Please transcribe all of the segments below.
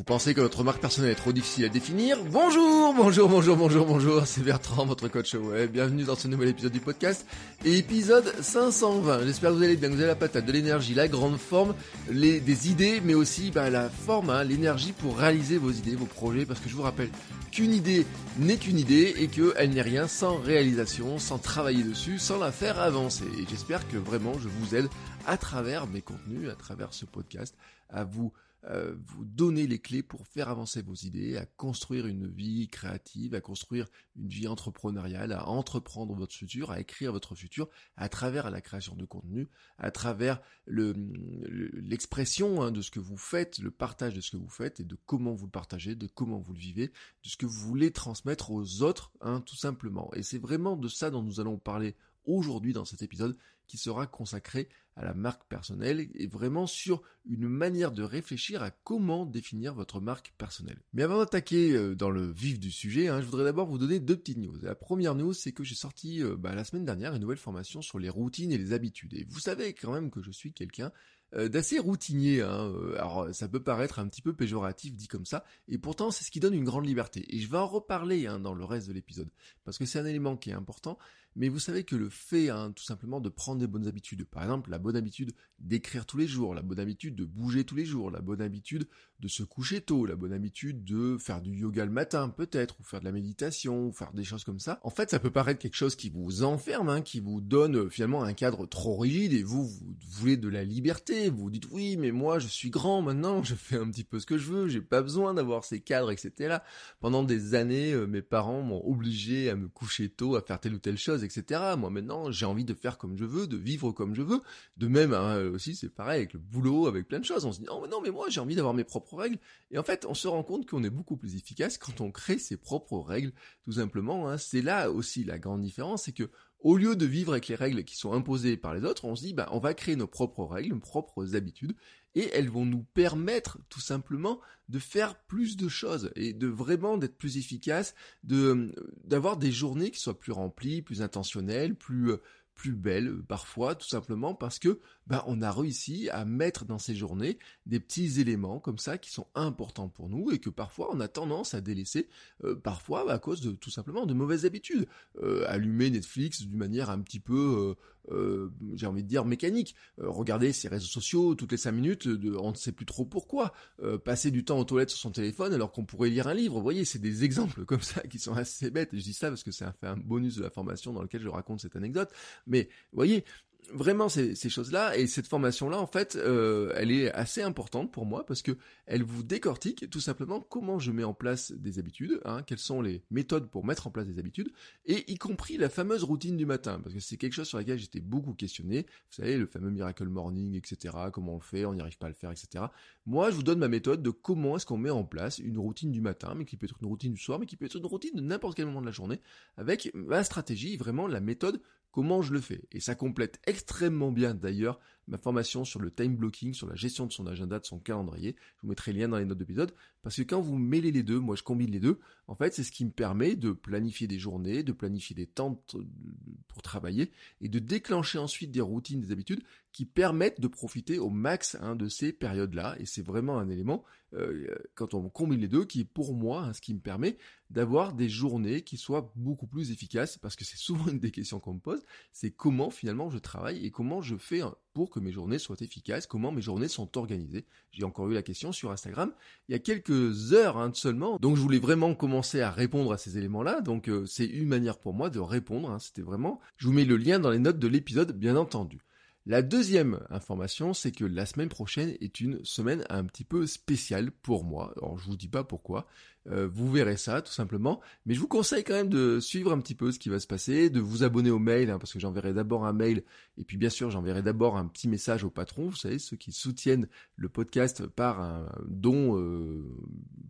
Vous pensez que votre marque personnelle est trop difficile à définir? Bonjour, bonjour, bonjour, bonjour, bonjour, c'est Bertrand, votre coach web. Bienvenue dans ce nouvel épisode du podcast, épisode 520. J'espère que vous allez bien, vous avez la patate, de l'énergie, la grande forme, les, des idées, mais aussi bah, la forme, hein, l'énergie pour réaliser vos idées, vos projets, parce que je vous rappelle qu'une idée n'est qu'une idée et qu'elle n'est rien sans réalisation, sans travailler dessus, sans la faire avancer. Et j'espère que vraiment je vous aide à travers mes contenus, à travers ce podcast, à vous euh, vous donner les clés pour faire avancer vos idées, à construire une vie créative, à construire une vie entrepreneuriale, à entreprendre votre futur, à écrire votre futur à travers la création de contenu, à travers l'expression le, hein, de ce que vous faites, le partage de ce que vous faites et de comment vous le partagez, de comment vous le vivez, de ce que vous voulez transmettre aux autres, hein, tout simplement. Et c'est vraiment de ça dont nous allons parler aujourd'hui dans cet épisode qui sera consacré à la marque personnelle et vraiment sur une manière de réfléchir à comment définir votre marque personnelle. Mais avant d'attaquer euh, dans le vif du sujet, hein, je voudrais d'abord vous donner deux petites news. La première news, c'est que j'ai sorti euh, bah, la semaine dernière une nouvelle formation sur les routines et les habitudes. Et vous savez quand même que je suis quelqu'un euh, d'assez routinier. Hein. Alors ça peut paraître un petit peu péjoratif dit comme ça, et pourtant c'est ce qui donne une grande liberté. Et je vais en reparler hein, dans le reste de l'épisode, parce que c'est un élément qui est important, mais vous savez que le fait, hein, tout simplement, de prendre des bonnes habitudes, par exemple la bonne habitude d'écrire tous les jours, la bonne habitude de bouger tous les jours, la bonne habitude de se coucher tôt, la bonne habitude de faire du yoga le matin peut-être, ou faire de la méditation, ou faire des choses comme ça, en fait ça peut paraître quelque chose qui vous enferme, hein, qui vous donne euh, finalement un cadre trop rigide, et vous, vous voulez de la liberté, vous vous dites oui mais moi je suis grand maintenant, je fais un petit peu ce que je veux, j'ai pas besoin d'avoir ces cadres, etc. Pendant des années, euh, mes parents m'ont obligé à me coucher tôt, à faire telle ou telle chose, etc. Moi maintenant, j'ai envie de faire comme je veux, de vivre comme je veux. De même, hein, aussi, c'est pareil avec le boulot, avec plein de choses. On se dit, non, mais non, mais moi, j'ai envie d'avoir mes propres règles. Et en fait, on se rend compte qu'on est beaucoup plus efficace quand on crée ses propres règles, tout simplement. Hein. C'est là aussi la grande différence, c'est que au lieu de vivre avec les règles qui sont imposées par les autres, on se dit, bah, on va créer nos propres règles, nos propres habitudes, et elles vont nous permettre tout simplement de faire plus de choses et de vraiment d'être plus efficace, de d'avoir des journées qui soient plus remplies, plus intentionnelles, plus plus belles parfois, tout simplement parce que bah, on a réussi à mettre dans ces journées des petits éléments comme ça qui sont importants pour nous et que parfois on a tendance à délaisser, euh, parfois à cause de tout simplement de mauvaises habitudes. Euh, allumer Netflix d'une manière un petit peu, euh, j'ai envie de dire mécanique. regarder ses réseaux sociaux toutes les cinq minutes, on ne sait plus trop pourquoi. passer du temps aux toilettes sur son téléphone alors qu'on pourrait lire un livre. Vous voyez, c'est des exemples comme ça qui sont assez bêtes. Je dis ça parce que c'est un, un bonus de la formation dans lequel je raconte cette anecdote. Mais vous voyez, vraiment ces, choses-là et cette formation-là, en fait, euh, elle est assez importante pour moi parce que elle vous décortique tout simplement comment je mets en place des habitudes, hein, quelles sont les méthodes pour mettre en place des habitudes, et y compris la fameuse routine du matin, parce que c'est quelque chose sur laquelle j'étais beaucoup questionné. Vous savez, le fameux miracle morning, etc. Comment on le fait, on n'y arrive pas à le faire, etc. Moi, je vous donne ma méthode de comment est-ce qu'on met en place une routine du matin, mais qui peut être une routine du soir, mais qui peut être une routine de n'importe quel moment de la journée, avec ma stratégie, vraiment la méthode comment je le fais. Et ça complète extrêmement bien d'ailleurs ma formation sur le time blocking, sur la gestion de son agenda, de son calendrier. Je vous mettrai le lien dans les notes d'épisode. Parce que quand vous mêlez les deux, moi je combine les deux, en fait c'est ce qui me permet de planifier des journées, de planifier des temps pour travailler et de déclencher ensuite des routines, des habitudes qui permettent de profiter au max hein, de ces périodes-là. Et c'est vraiment un élément, euh, quand on combine les deux, qui est pour moi hein, ce qui me permet d'avoir des journées qui soient beaucoup plus efficaces, parce que c'est souvent une des questions qu'on me pose, c'est comment finalement je travaille et comment je fais pour que mes journées soient efficaces, comment mes journées sont organisées. J'ai encore eu la question sur Instagram il y a quelques heures hein, seulement, donc je voulais vraiment commencer à répondre à ces éléments-là, donc euh, c'est une manière pour moi de répondre, hein. c'était vraiment... Je vous mets le lien dans les notes de l'épisode, bien entendu. La deuxième information, c'est que la semaine prochaine est une semaine un petit peu spéciale pour moi. Alors je vous dis pas pourquoi, Euh, vous verrez ça tout simplement. Mais je vous conseille quand même de suivre un petit peu ce qui va se passer, de vous abonner au mail, hein, parce que j'enverrai d'abord un mail, et puis bien sûr j'enverrai d'abord un petit message au patron, vous savez, ceux qui soutiennent le podcast par un don euh,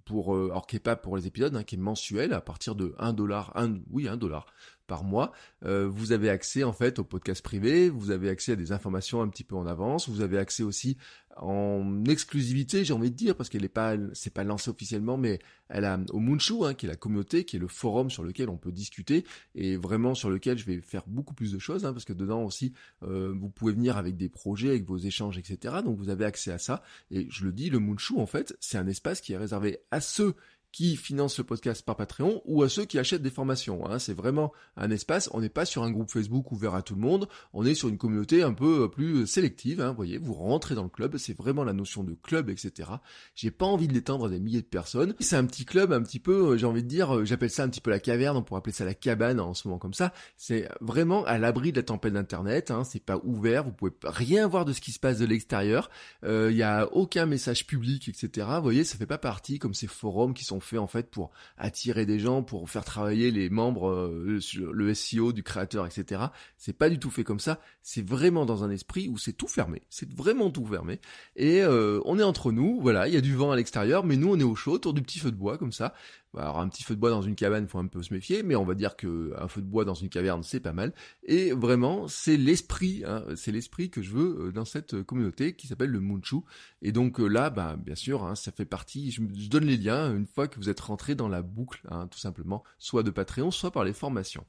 pour, euh, alors qui est pas pour les épisodes, hein, qui est mensuel à partir de 1 dollar, un, oui un dollar par mois, euh, vous avez accès en fait au podcast privé, vous avez accès à des informations un petit peu en avance, vous avez accès aussi en exclusivité, j'ai envie de dire, parce qu'elle est pas, c'est pas lancé officiellement, mais elle a au Moonshoe, hein, qui est la communauté, qui est le forum sur lequel on peut discuter et vraiment sur lequel je vais faire beaucoup plus de choses, hein, parce que dedans aussi, euh, vous pouvez venir avec des projets, avec vos échanges, etc. Donc vous avez accès à ça. Et je le dis, le Moonshoe, en fait, c'est un espace qui est réservé à ceux qui financent le podcast par Patreon ou à ceux qui achètent des formations. Hein. C'est vraiment un espace, on n'est pas sur un groupe Facebook ouvert à tout le monde, on est sur une communauté un peu plus sélective, hein. vous voyez, vous rentrez dans le club, c'est vraiment la notion de club, etc. J'ai pas envie de l'étendre à des milliers de personnes. C'est un petit club un petit peu, euh, j'ai envie de dire, euh, j'appelle ça un petit peu la caverne, on pourrait appeler ça la cabane en ce moment comme ça. C'est vraiment à l'abri de la tempête d'internet, hein. c'est pas ouvert, vous pouvez rien voir de ce qui se passe de l'extérieur, il euh, n'y a aucun message public, etc. Vous voyez, ça fait pas partie comme ces forums qui sont fait en fait pour attirer des gens, pour faire travailler les membres, euh, le SEO du créateur, etc. C'est pas du tout fait comme ça. C'est vraiment dans un esprit où c'est tout fermé. C'est vraiment tout fermé. Et euh, on est entre nous. Voilà, il y a du vent à l'extérieur, mais nous on est au chaud autour du petit feu de bois comme ça. Alors un petit feu de bois dans une cabane, faut un peu se méfier, mais on va dire que un feu de bois dans une caverne, c'est pas mal. Et vraiment, c'est l'esprit, hein, c'est l'esprit que je veux euh, dans cette communauté qui s'appelle le Munchu. Et donc euh, là, bah, bien sûr, hein, ça fait partie. Je, donne les liens une fois que vous êtes rentré dans la boucle, hein, tout simplement, soit de Patreon, soit par les formations.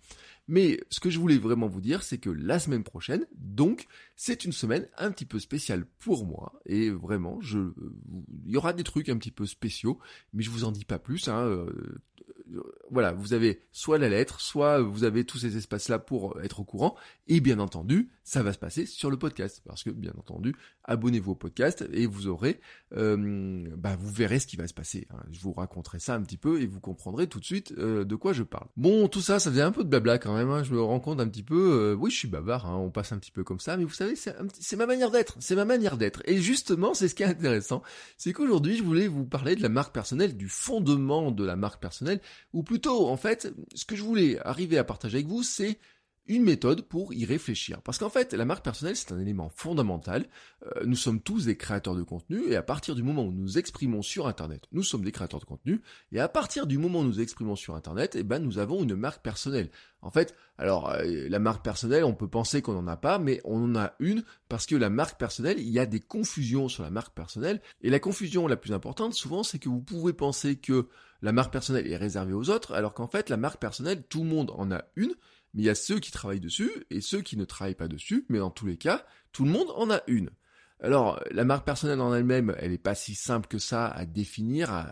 Mais ce que je voulais vraiment vous dire, c'est que la semaine prochaine, donc, c'est une semaine un petit peu spéciale pour moi. Et vraiment, je, il y aura des trucs un petit peu spéciaux, mais je vous en dis pas plus. Hein, euh, voilà, vous avez soit la lettre, soit vous avez tous ces espaces-là pour être au courant. Et bien entendu, ça va se passer sur le podcast. Parce que, bien entendu, abonnez-vous au podcast et vous aurez, euh, bah, vous verrez ce qui va se passer. Hein. Je vous raconterai ça un petit peu et vous comprendrez tout de suite euh, de quoi je parle. Bon, tout ça, ça faisait un peu de blabla quand même. Hein. Je me rends compte un petit peu, euh, oui, je suis bavard, hein. on passe un petit peu comme ça, mais vous savez, c'est ma manière d'être. C'est ma manière d'être. Et justement, c'est ce qui est intéressant. C'est qu'aujourd'hui, je voulais vous parler de la marque personnelle, du fondement de la marque personnelle, ou plutôt, en fait, ce que je voulais arriver à partager avec vous, c'est une méthode pour y réfléchir. Parce qu'en fait, la marque personnelle, c'est un élément fondamental. Euh, nous sommes tous des créateurs de contenu, et à partir du moment où nous exprimons sur Internet, nous sommes des créateurs de contenu, et à partir du moment où nous exprimons sur Internet, eh ben, nous avons une marque personnelle. En fait, alors, euh, la marque personnelle, on peut penser qu'on n'en a pas, mais on en a une, parce que la marque personnelle, il y a des confusions sur la marque personnelle, et la confusion la plus importante, souvent, c'est que vous pouvez penser que la marque personnelle est réservée aux autres, alors qu'en fait, la marque personnelle, tout le monde en a une, mais il y a ceux qui travaillent dessus et ceux qui ne travaillent pas dessus, mais dans tous les cas, tout le monde en a une. Alors, la marque personnelle en elle-même, elle n'est pas si simple que ça à définir,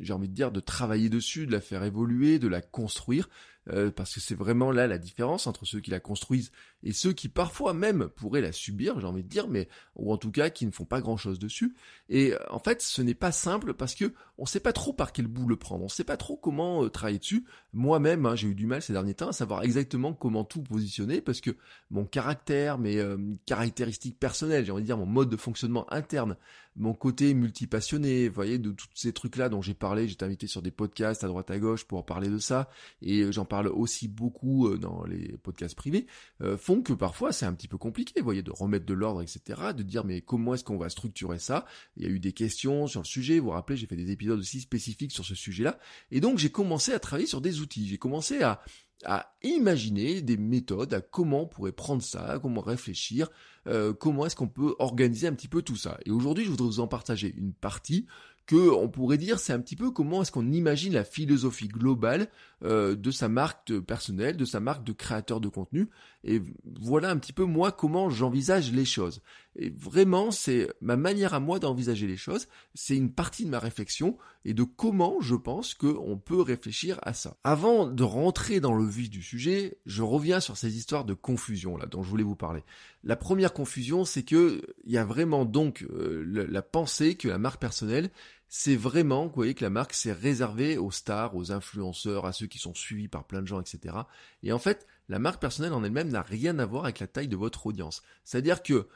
j'ai envie de dire, de travailler dessus, de la faire évoluer, de la construire. Euh, parce que c'est vraiment là la différence entre ceux qui la construisent et ceux qui parfois même pourraient la subir, j'ai envie de dire, mais ou en tout cas qui ne font pas grand-chose dessus. Et euh, en fait, ce n'est pas simple parce que on sait pas trop par quel bout le prendre, on sait pas trop comment euh, travailler dessus. Moi-même, hein, j'ai eu du mal ces derniers temps à savoir exactement comment tout positionner parce que mon caractère, mes caractéristiques personnelles, j'ai envie de dire mon mode de fonctionnement interne, mon côté multipassionné, vous voyez, de tous ces trucs-là dont j'ai parlé, été invité sur des podcasts à droite à gauche pour parler de ça, et j'en parle aussi beaucoup euh, dans les podcasts privés, euh, que parfois c'est un petit peu compliqué, vous voyez, de remettre de l'ordre, etc., de dire mais comment est-ce qu'on va structurer ça? Il y a eu des questions sur le sujet, vous vous rappelez, j'ai fait des épisodes aussi spécifiques sur ce sujet-là, et donc j'ai commencé à travailler sur des outils, j'ai commencé à à imaginer des méthodes, à comment on pourrait prendre ça, comment réfléchir, euh, comment est-ce qu'on peut organiser un petit peu tout ça. Et aujourd'hui, je voudrais vous en partager une partie que on pourrait dire c'est un petit peu comment est-ce qu'on imagine la philosophie globale euh, de sa marque personnelle, de sa marque de créateur de contenu. Et voilà un petit peu moi comment j'envisage les choses. Et vraiment, c'est ma manière à moi d'envisager les choses. C'est une partie de ma réflexion et de comment je pense qu'on peut réfléchir à ça. Avant de rentrer dans le vif du sujet, je reviens sur ces histoires de confusion là dont je voulais vous parler. La première confusion, c'est que il y a vraiment donc euh, la pensée que la marque personnelle c'est vraiment, vous voyez, que la marque s'est réservée aux stars, aux influenceurs, à ceux qui sont suivis par plein de gens, etc. Et en fait, la marque personnelle en elle-même n'a rien à voir avec la taille de votre audience. C'est-à-dire que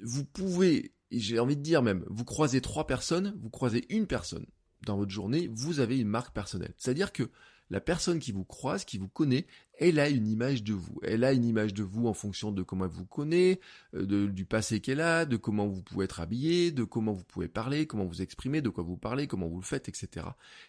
vous pouvez, j'ai envie de dire même, vous croisez trois personnes, vous croisez une personne. dans votre journée, vous avez une marque personnelle. C'est-à-dire que la personne qui vous croise, qui vous connaît, elle a une image de vous. Elle a une image de vous en fonction de comment elle vous connaît, euh, du passé qu'elle a, de comment vous pouvez être habillé, de comment vous pouvez parler, comment vous exprimer, de quoi vous parlez, comment vous le faites, etc.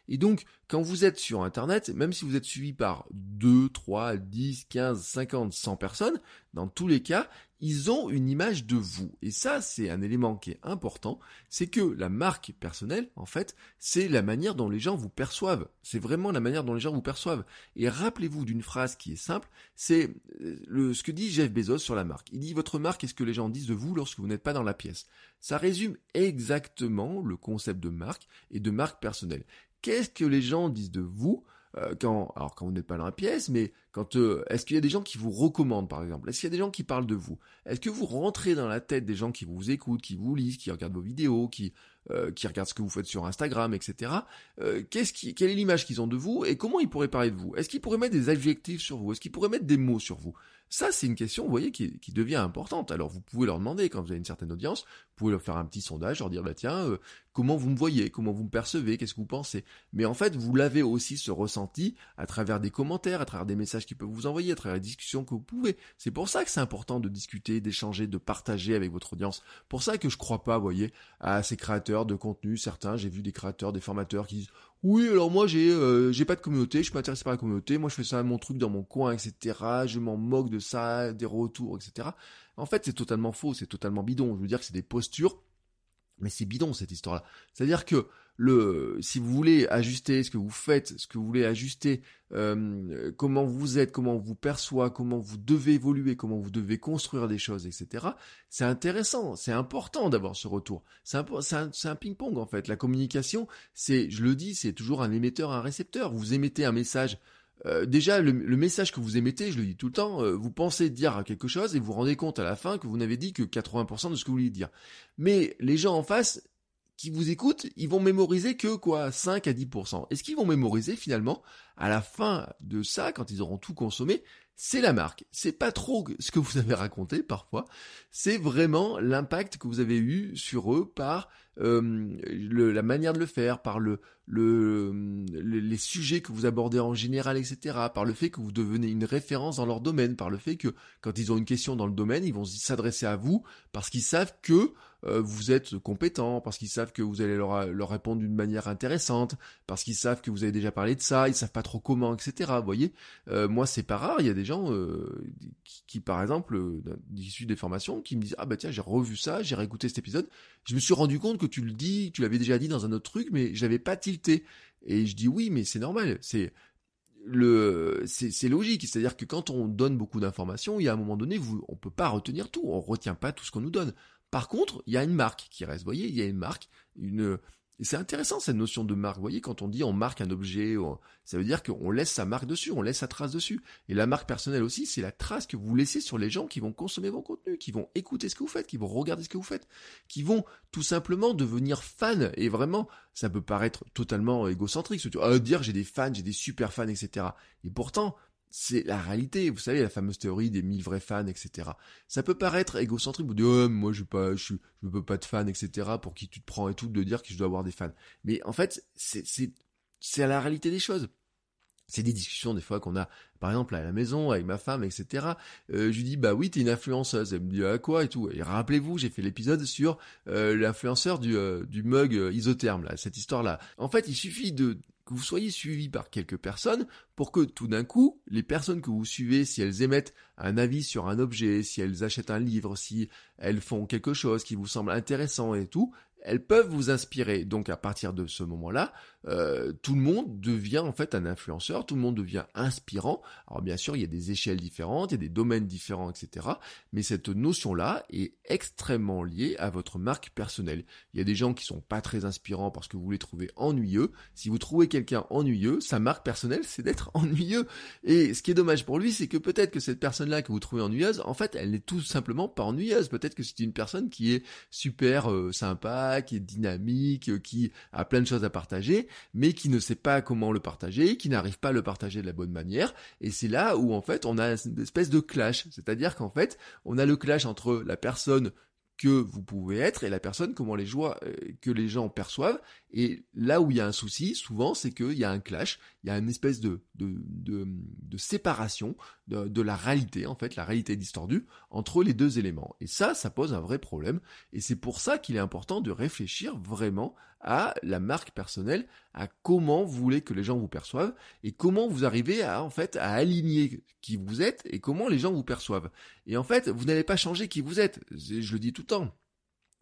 Et donc, quand vous êtes sur Internet, même si vous êtes suivi par 2, 3, 10, 15, 50, 100 personnes, dans tous les cas, ils ont une image de vous. Et ça, c'est un élément qui est important, c'est que la marque personnelle, en fait, c'est la manière dont les gens vous perçoivent. C'est vraiment la manière dont les gens vous perçoivent. Et rappelez-vous d'une phrase qui est simple, c'est euh, ce que dit Jeff Bezos sur la marque. Il dit votre marque est ce que les gens disent de vous lorsque vous n'êtes pas dans la pièce. Ça résume exactement le concept de marque et de marque personnelle. Qu'est-ce que les gens disent de vous euh, quand, alors quand vous n'êtes pas dans la pièce, mais quand euh, est-ce qu'il y a des gens qui vous recommandent par exemple? Est-ce qu'il y a des gens qui parlent de vous? Est-ce que vous rentrez dans la tête des gens qui vous écoutent, qui vous lisent, qui regardent vos vidéos, qui euh, qui regardent ce que vous faites sur Instagram, etc. qu'est-ce qui, quelle est l'image qu'ils ont de vous et comment ils pourraient parler de vous? Est-ce qu'ils pourraient mettre des adjectifs sur vous? Est-ce qu'ils pourraient mettre des mots sur vous? Ça, c'est une question, vous voyez, qui, devient importante. Alors, vous pouvez leur demander, quand vous avez une certaine audience, vous pouvez leur faire un petit sondage, leur dire, bah tiens, euh, comment vous me voyez, comment vous me percevez, qu'est-ce que vous pensez? Mais en fait, vous l'avez aussi ce ressenti à travers des commentaires, à travers des messages qu'ils peuvent vous envoyer, à travers les discussions que vous pouvez. C'est pour ça que c'est important de discuter, d'échanger, de partager avec votre audience. Pour ça que je crois pas, vous voyez, à ces créateurs de contenu. Certains, j'ai vu des créateurs, des formateurs qui disent, oui, alors moi j'ai euh, j'ai pas de communauté, je suis pas intéressé par la communauté, moi je fais ça mon truc dans mon coin, etc. Je m'en moque de ça, des retours, etc. En fait, c'est totalement faux, c'est totalement bidon. Je veux dire que c'est des postures, mais c'est bidon cette histoire-là. C'est-à-dire que le, si vous voulez ajuster ce que vous faites, ce que vous voulez ajuster, euh, comment vous êtes, comment on vous perçoit, comment vous devez évoluer, comment vous devez construire des choses, etc. C'est intéressant, c'est important d'avoir ce retour. C'est un, un ping-pong en fait. La communication, c'est, je le dis, c'est toujours un émetteur, un récepteur. Vous émettez un message. Euh, déjà, le, message que vous émettez, je le dis tout le temps, euh, vous pensez dire quelque chose et vous vous rendez compte à la fin que vous n'avez dit que 80% de ce que vous vouliez dire. Mais les gens en face, qui vous écoutent, ils vont mémoriser que quoi 5 à 10%. Et ce qu'ils vont mémoriser finalement, à la fin de ça, quand ils auront tout consommé, c'est la marque. C'est pas trop ce que vous avez raconté parfois, c'est vraiment l'impact que vous avez eu sur eux par euh, la manière de le faire, par le, le, les sujets que vous abordez en général, etc., par le fait que vous devenez une référence dans leur domaine, par le fait que quand ils ont une question dans le domaine, ils vont s'adresser à vous parce qu'ils savent que euh, vous êtes compétent, parce qu'ils savent que vous allez leur, leur répondre d'une manière intéressante, parce qu'ils savent que vous avez déjà parlé de ça, ils savent pas trop comment, etc. Vous voyez, euh, moi c'est pas rare, il y a des gens euh, qui, par exemple, issus des formations, qui me disent ah bah tiens j'ai revu ça, j'ai réécouté cet épisode, je me suis rendu compte que tu le dis, tu l'avais déjà dit dans un autre truc, mais j'avais pas tilté. Et je dis oui, mais c'est normal, c'est le c'est logique, c'est-à-dire que quand on donne beaucoup d'informations, il y a un moment donné, vous, on peut pas retenir tout, on retient pas tout ce qu'on nous donne. Par contre, il y a une marque qui reste. Vous voyez, il y a une marque, une. Et c'est intéressant cette notion de marque. Vous voyez, quand on dit on marque un objet, ça veut dire qu'on laisse sa marque dessus, on laisse sa trace dessus. Et la marque personnelle aussi, c'est la trace que vous laissez sur les gens qui vont consommer vos contenus, qui vont écouter ce que vous faites, qui vont regarder ce que vous faites, qui vont tout simplement devenir fans. Et vraiment, ça peut paraître totalement égocentrique, se ah, dire j'ai des fans, j'ai des super fans, etc. Et pourtant, c'est la réalité. Vous savez, la fameuse théorie des mille vrais fans, etc. Ça peut paraître égocentrique, vous dites, oh, moi, je pas, je, je veux pas de fans, etc. Pour qui tu te prends et tout, de dire que je dois avoir des fans. Mais en fait, c'est, c'est, c'est la réalité des choses. C'est des discussions des fois qu'on a, par exemple à la maison avec ma femme, etc. Euh, je lui dis bah oui t'es une influenceuse. Elle me dit à quoi et tout. Et rappelez-vous j'ai fait l'épisode sur euh, l'influenceur du, euh, du mug isotherme là, cette histoire là. En fait il suffit de que vous soyez suivi par quelques personnes pour que tout d'un coup, les personnes que vous suivez, si elles émettent un avis sur un objet, si elles achètent un livre, si elles font quelque chose qui vous semble intéressant et tout, elles peuvent vous inspirer. Donc à partir de ce moment-là, euh, tout le monde devient en fait un influenceur, tout le monde devient inspirant. Alors bien sûr, il y a des échelles différentes, il y a des domaines différents, etc. Mais cette notion-là est extrêmement liée à votre marque personnelle. Il y a des gens qui sont pas très inspirants parce que vous les trouvez ennuyeux. Si vous trouvez quelqu'un ennuyeux, sa marque personnelle, c'est d'être ennuyeux. Et ce qui est dommage pour lui, c'est que peut-être que cette personne-là que vous trouvez ennuyeuse, en fait, elle n'est tout simplement pas ennuyeuse. Peut-être que c'est une personne qui est super euh, sympa, qui est dynamique, euh, qui a plein de choses à partager mais qui ne sait pas comment le partager, qui n'arrive pas à le partager de la bonne manière. Et c'est là où en fait on a une espèce de clash. C'est-à-dire qu'en fait on a le clash entre la personne que vous pouvez être et la personne comment les joies euh, que les gens perçoivent Et là où il y a un souci, souvent, c'est qu'il y a un clash, il y a une espèce de, séparation de, la réalité, en fait, la réalité distordue, entre les deux éléments. Et ça, ça pose un vrai problème. Et c'est pour ça qu'il est important de réfléchir vraiment à la marque personnelle, à comment vous voulez que les gens vous perçoivent, et comment vous arrivez en fait, à aligner qui vous êtes et comment les gens vous perçoivent. Et en fait, vous n'allez pas changer qui vous êtes. Je le dis tout le temps.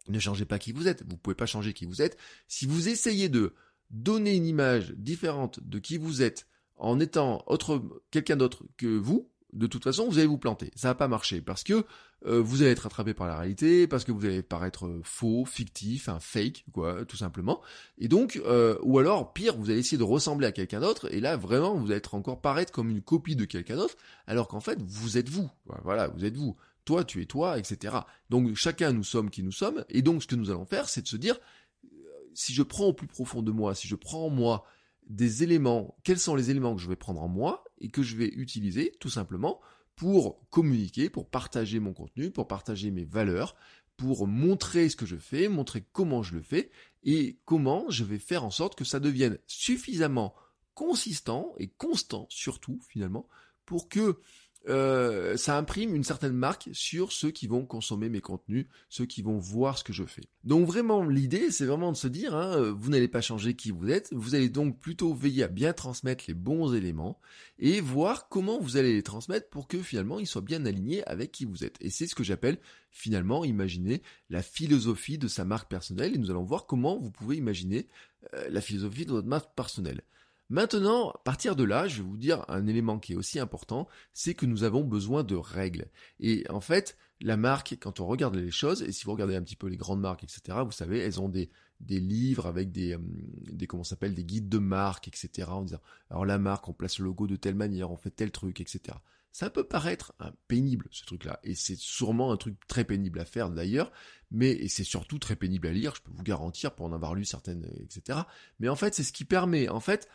Ne changez pas qui vous êtes. Vous pouvez pas changer qui vous êtes. Si vous essayez de donner une image différente de qui vous êtes en étant autre, quelqu'un d'autre que vous, de toute façon, vous allez vous planter. Ça va pas marcher parce que euh, vous allez être attrapé par la réalité, parce que vous allez paraître faux, fictif, un fake, quoi, tout simplement. Et donc, euh, ou alors, pire, vous allez essayer de ressembler à quelqu'un d'autre, et là, vraiment, vous allez être encore paraître comme une copie de quelqu'un d'autre, alors qu'en fait, vous êtes vous. Voilà, vous êtes vous toi tu es toi, etc. Donc chacun nous sommes qui nous sommes, et donc ce que nous allons faire, c'est de se dire, euh, si je prends au plus profond de moi, si je prends en moi des éléments, quels sont les éléments que je vais prendre en moi et que je vais utiliser tout simplement pour communiquer, pour partager mon contenu, pour partager mes valeurs, pour montrer ce que je fais, montrer comment je le fais et comment je vais faire en sorte que ça devienne suffisamment consistant et constant surtout finalement pour que euh, ça imprime une certaine marque sur ceux qui vont consommer mes contenus, ceux qui vont voir ce que je fais. Donc vraiment, l'idée, c'est vraiment de se dire, hein, euh, vous n'allez pas changer qui vous êtes, vous allez donc plutôt veiller à bien transmettre les bons éléments et voir comment vous allez les transmettre pour que finalement ils soient bien alignés avec qui vous êtes. Et c'est ce que j'appelle finalement imaginer la philosophie de sa marque personnelle et nous allons voir comment vous pouvez imaginer euh, la philosophie de votre marque personnelle. Maintenant, à partir de là, je vais vous dire un élément qui est aussi important, c'est que nous avons besoin de règles. Et en fait, la marque, quand on regarde les choses, et si vous regardez un petit peu les grandes marques, etc., vous savez, elles ont des, des livres avec des, euh, des comment s'appelle, des guides de marque, etc., en disant, alors la marque, on place le logo de telle manière, on fait tel truc, etc. Ça peut paraître pénible, ce truc-là, et c'est sûrement un truc très pénible à faire d'ailleurs, mais c'est surtout très pénible à lire, je peux vous garantir pour en avoir lu certaines, etc. Mais en fait, c'est ce qui permet, en fait,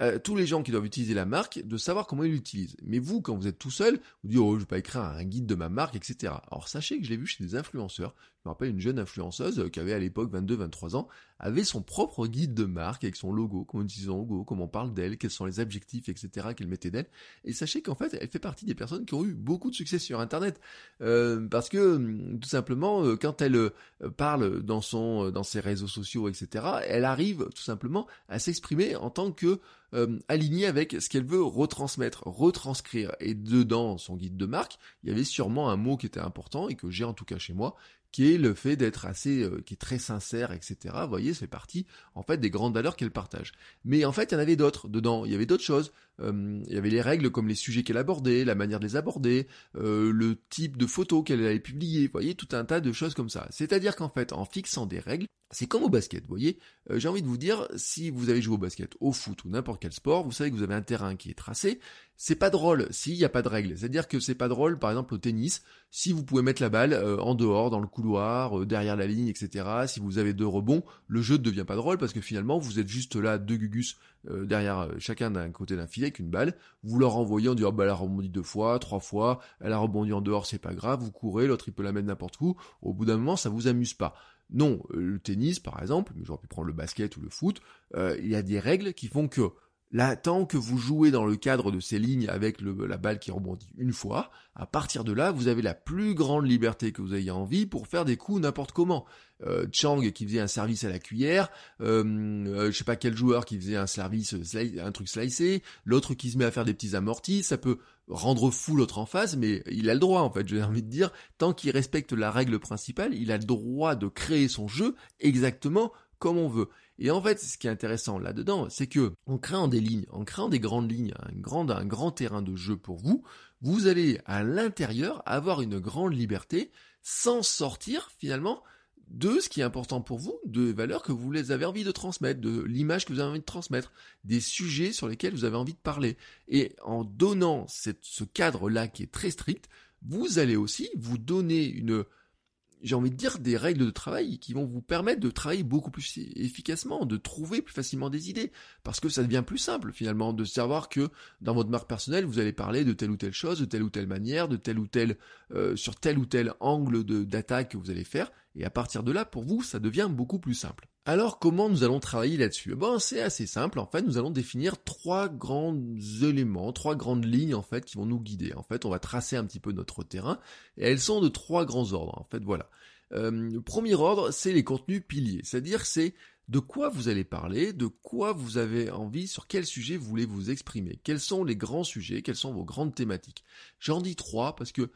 euh, tous les gens qui doivent utiliser la marque de savoir comment ils l'utilisent. Mais vous, quand vous êtes tout seul, vous dites oh je vais pas écrire un guide de ma marque, etc. Alors sachez que je l'ai vu chez des influenceurs. Me rappelle une jeune influenceuse euh, qui avait à l'époque 22-23 ans, avait son propre guide de marque avec son logo, comment son logo, comment on parle d'elle, quels sont les objectifs, etc. qu'elle mettait d'elle. Et sachez qu'en fait, elle fait partie des personnes qui ont eu beaucoup de succès sur Internet, euh, parce que hum, tout simplement, quand elle parle dans ses réseaux sociaux, etc. Elle arrive tout simplement à s'exprimer en tant que euh, aligné avec ce qu'elle veut retransmettre, retranscrire. Et dedans son guide de marque, il y avait sûrement un mot qui était important et que j'ai en tout cas chez moi, qui est le fait d'être assez, euh, qui est très sincère, etc. Vous voyez, c'est partie en fait des grandes valeurs qu'elle partage. Mais en fait, il y en avait d'autres dedans. Il y avait d'autres choses. Euh, il y avait les règles comme les sujets qu'elle abordait, la manière de les aborder, le type de photos qu'elle allait publier. Vous voyez, tout un tas de choses comme ça. C'est-à-dire qu'en fait, en fixant des règles, c'est comme au basket, vous voyez. Euh, j'ai envie de vous dire, si vous avez joué au basket, au foot ou n'importe quel sport, vous savez que vous avez un terrain qui est tracé. C'est pas drôle s'il n'y a pas de règles. C'est-à-dire que c'est pas drôle, par exemple au tennis, si vous pouvez mettre la balle euh, en dehors, dans le couloir, euh, derrière la ligne, etc. Si vous avez deux rebonds, le jeu ne devient pas drôle parce que finalement vous êtes juste là, deux gugus derrière chacun d'un côté d'un filet une balle. Vous leur envoyez en disant, bah elle a rebondi deux fois, trois fois, elle a rebondi en dehors, c'est pas grave. Vous courez, l'autre il peut la mettre n'importe où. Au bout d'un moment, ça vous amuse pas. Non, euh, le tennis par exemple, mais j'aurais pu prendre le basket ou le foot, euh, il y a des règles qui font que là, tant que vous jouez dans le cadre de ces lignes avec la balle qui rebondit une fois, à partir de là, vous avez la plus grande liberté que vous ayez envie pour faire des coups n'importe comment. Euh, Chang qui faisait un service à la cuillère, euh, euh, je sais pas quel joueur qui faisait un service, un truc slicé, l'autre qui se met à faire des petits amortis, ça peut rendre fou l'autre en face, mais il a le droit en fait, j'ai envie de dire, tant qu'il respecte la règle principale, il a le droit de créer son jeu exactement comme on veut. Et en fait, ce qui est intéressant là-dedans, c'est que en créant des lignes, en créant des grandes lignes, un grand, un grand terrain de jeu pour vous, vous allez à l'intérieur avoir une grande liberté sans sortir finalement de ce qui est important pour vous, de valeurs que vous avez envie de transmettre, de l'image que vous avez envie de transmettre, des sujets sur lesquels vous avez envie de parler. Et en donnant ce cadre-là qui est très strict, vous allez aussi vous donner une, j'ai envie de dire, des règles de travail qui vont vous permettre de travailler beaucoup plus efficacement, de trouver plus facilement des idées. Parce que ça devient plus simple, finalement, de savoir que dans votre marque personnelle, vous allez parler de telle ou telle chose, de telle ou telle manière, de telle ou telle, euh, sur tel ou tel angle d'attaque que vous allez faire. Et à partir de là, pour vous, ça devient beaucoup plus simple. Alors comment nous allons travailler là-dessus? Bon, c'est assez simple. En fait, nous allons définir trois grands éléments, trois grandes lignes en fait qui vont nous guider. En fait, on va tracer un petit peu notre terrain et elles sont de trois grands ordres. En fait, voilà. Euh, premier ordre, c'est les contenus piliers, c'est-à-dire c'est de quoi vous allez parler, de quoi vous avez envie, sur quel sujet vous voulez vous exprimer, quels sont les grands sujets, quelles sont vos grandes thématiques? J'en dis trois parce que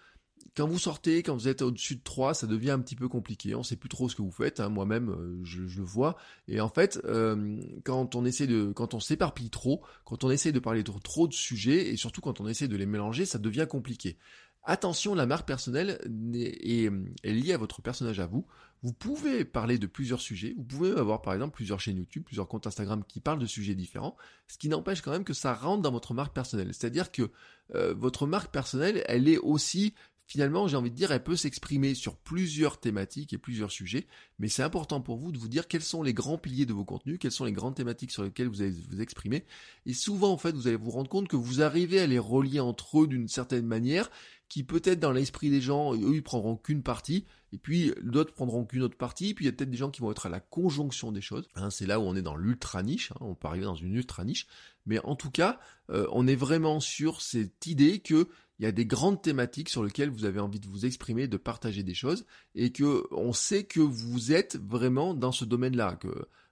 quand vous sortez, quand vous êtes au-dessus de 3, ça devient un petit peu compliqué. On sait plus trop ce que vous faites. Hein. Moi-même, euh, je, le vois. Et en fait, euh, quand on essaie de, quand on s'éparpille trop, quand on essaie de parler de trop de sujets, et surtout quand on essaie de les mélanger, ça devient compliqué. Attention, la marque personnelle est, est, liée à votre personnage à vous. Vous pouvez parler de plusieurs sujets. Vous pouvez avoir par exemple plusieurs chaînes YouTube, plusieurs comptes Instagram qui parlent de sujets différents. Ce qui n'empêche quand même que ça rentre dans votre marque personnelle. C'est-à-dire que euh, votre marque personnelle, elle est aussi finalement, j'ai envie de dire, elle peut s'exprimer sur plusieurs thématiques et plusieurs sujets, mais c'est important pour vous de vous dire quels sont les grands piliers de vos contenus, quelles sont les grandes thématiques sur lesquelles vous allez vous exprimer, et souvent, en fait, vous allez vous rendre compte que vous arrivez à les relier entre eux d'une certaine manière, qui peut-être dans l'esprit des gens, eux, ils prendront qu'une partie, et puis d'autres prendront qu'une autre partie, puis il y a peut-être des gens qui vont être à la conjonction des choses. Hein, c'est là où on est dans l'ultra niche, hein, on peut arriver dans une ultra niche, mais en tout cas, euh, on est vraiment sur cette idée que il y a des grandes thématiques sur lesquelles vous avez envie de vous exprimer, de partager des choses, et que on sait que vous êtes vraiment dans ce domaine-là.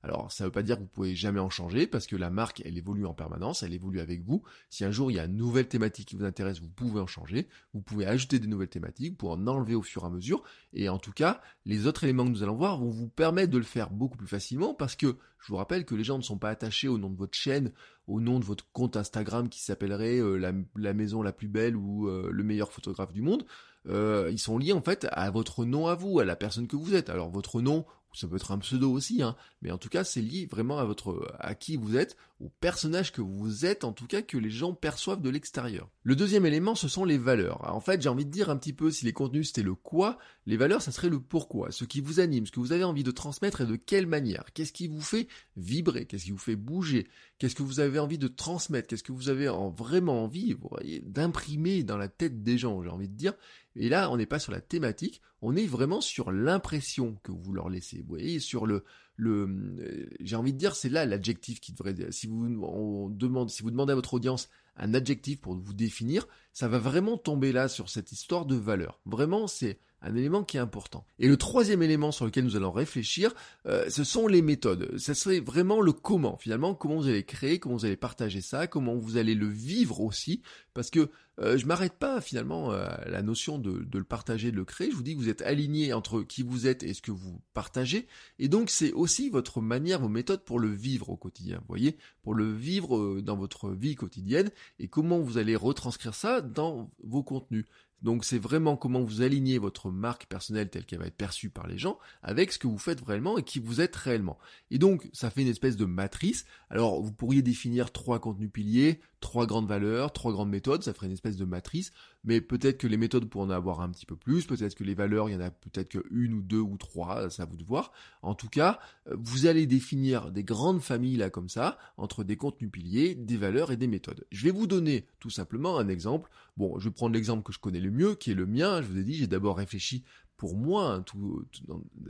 Alors, ça ne veut pas dire que vous pouvez jamais en changer, parce que la marque, elle évolue en permanence, elle évolue avec vous. Si un jour il y a une nouvelle thématique qui vous intéresse, vous pouvez en changer. Vous pouvez ajouter des nouvelles thématiques, pour en enlever au fur et à mesure. Et en tout cas, les autres éléments que nous allons voir vont vous permettre de le faire beaucoup plus facilement, parce que je vous rappelle que les gens ne sont pas attachés au nom de votre chaîne, au nom de votre compte Instagram qui s'appellerait euh, la, maison la plus belle ou euh, le meilleur photographe du monde. Euh, ils sont liés en fait à votre nom à vous, à la personne que vous êtes. Alors votre nom, ça peut être un pseudo aussi, hein, mais en tout cas c'est lié vraiment à votre à qui vous êtes, au personnage que vous êtes, en tout cas que les gens perçoivent de l'extérieur. Le deuxième élément, ce sont les valeurs. en fait, j'ai envie de dire un petit peu si les contenus c'était le quoi, les valeurs ça serait le pourquoi, ce qui vous anime, ce que vous avez envie de transmettre et de quelle manière, qu'est-ce qui vous fait vibrer, qu'est-ce qui vous fait bouger, qu'est-ce que vous avez envie de transmettre, qu'est-ce que vous avez vraiment envie, d'imprimer dans la tête des gens, j'ai envie de dire. Et là, on n'est pas sur la thématique, on est vraiment sur l'impression que vous leur laissez. Vous voyez, sur le, le, euh, j'ai envie de dire, c'est là l'adjectif qui devrait. Si vous on demande, si vous demandez à votre audience un adjectif pour vous définir, ça va vraiment tomber là sur cette histoire de valeur. Vraiment, c'est un élément qui est important. Et le troisième élément sur lequel nous allons réfléchir, euh, ce sont les méthodes. Ce serait vraiment le comment, finalement, comment vous allez créer, comment vous allez partager ça, comment vous allez le vivre aussi, parce que euh, je m'arrête pas finalement à la notion de, de, le partager, de le créer. Je vous dis que vous êtes aligné entre qui vous êtes et ce que vous partagez, et donc c'est aussi votre manière, vos méthodes pour le vivre au quotidien. Vous voyez, pour le vivre euh, dans votre vie quotidienne et comment vous allez retranscrire ça dans vos contenus. Donc c'est vraiment comment vous alignez votre marque personnelle telle qu'elle va être perçue par les gens avec ce que vous faites réellement et qui vous êtes réellement. Et donc ça fait une espèce de matrice. Alors vous pourriez définir trois contenus piliers, trois grandes valeurs, trois grandes méthodes, ça ferait une espèce de matrice, mais peut-être que les méthodes pourraient en avoir un petit peu plus, peut-être que les valeurs, il y en a peut-être que une ou deux ou trois, ça à vous de voir. En tout cas, euh, vous allez définir des grandes familles là comme ça, entre des contenus piliers, des valeurs et des méthodes. Je vais vous donner tout simplement un exemple. Bon, je vais prendre l'exemple que je connais le mieux, qui est le mien. Je vous ai dit, j'ai d'abord réfléchi pour moi, hein, tout,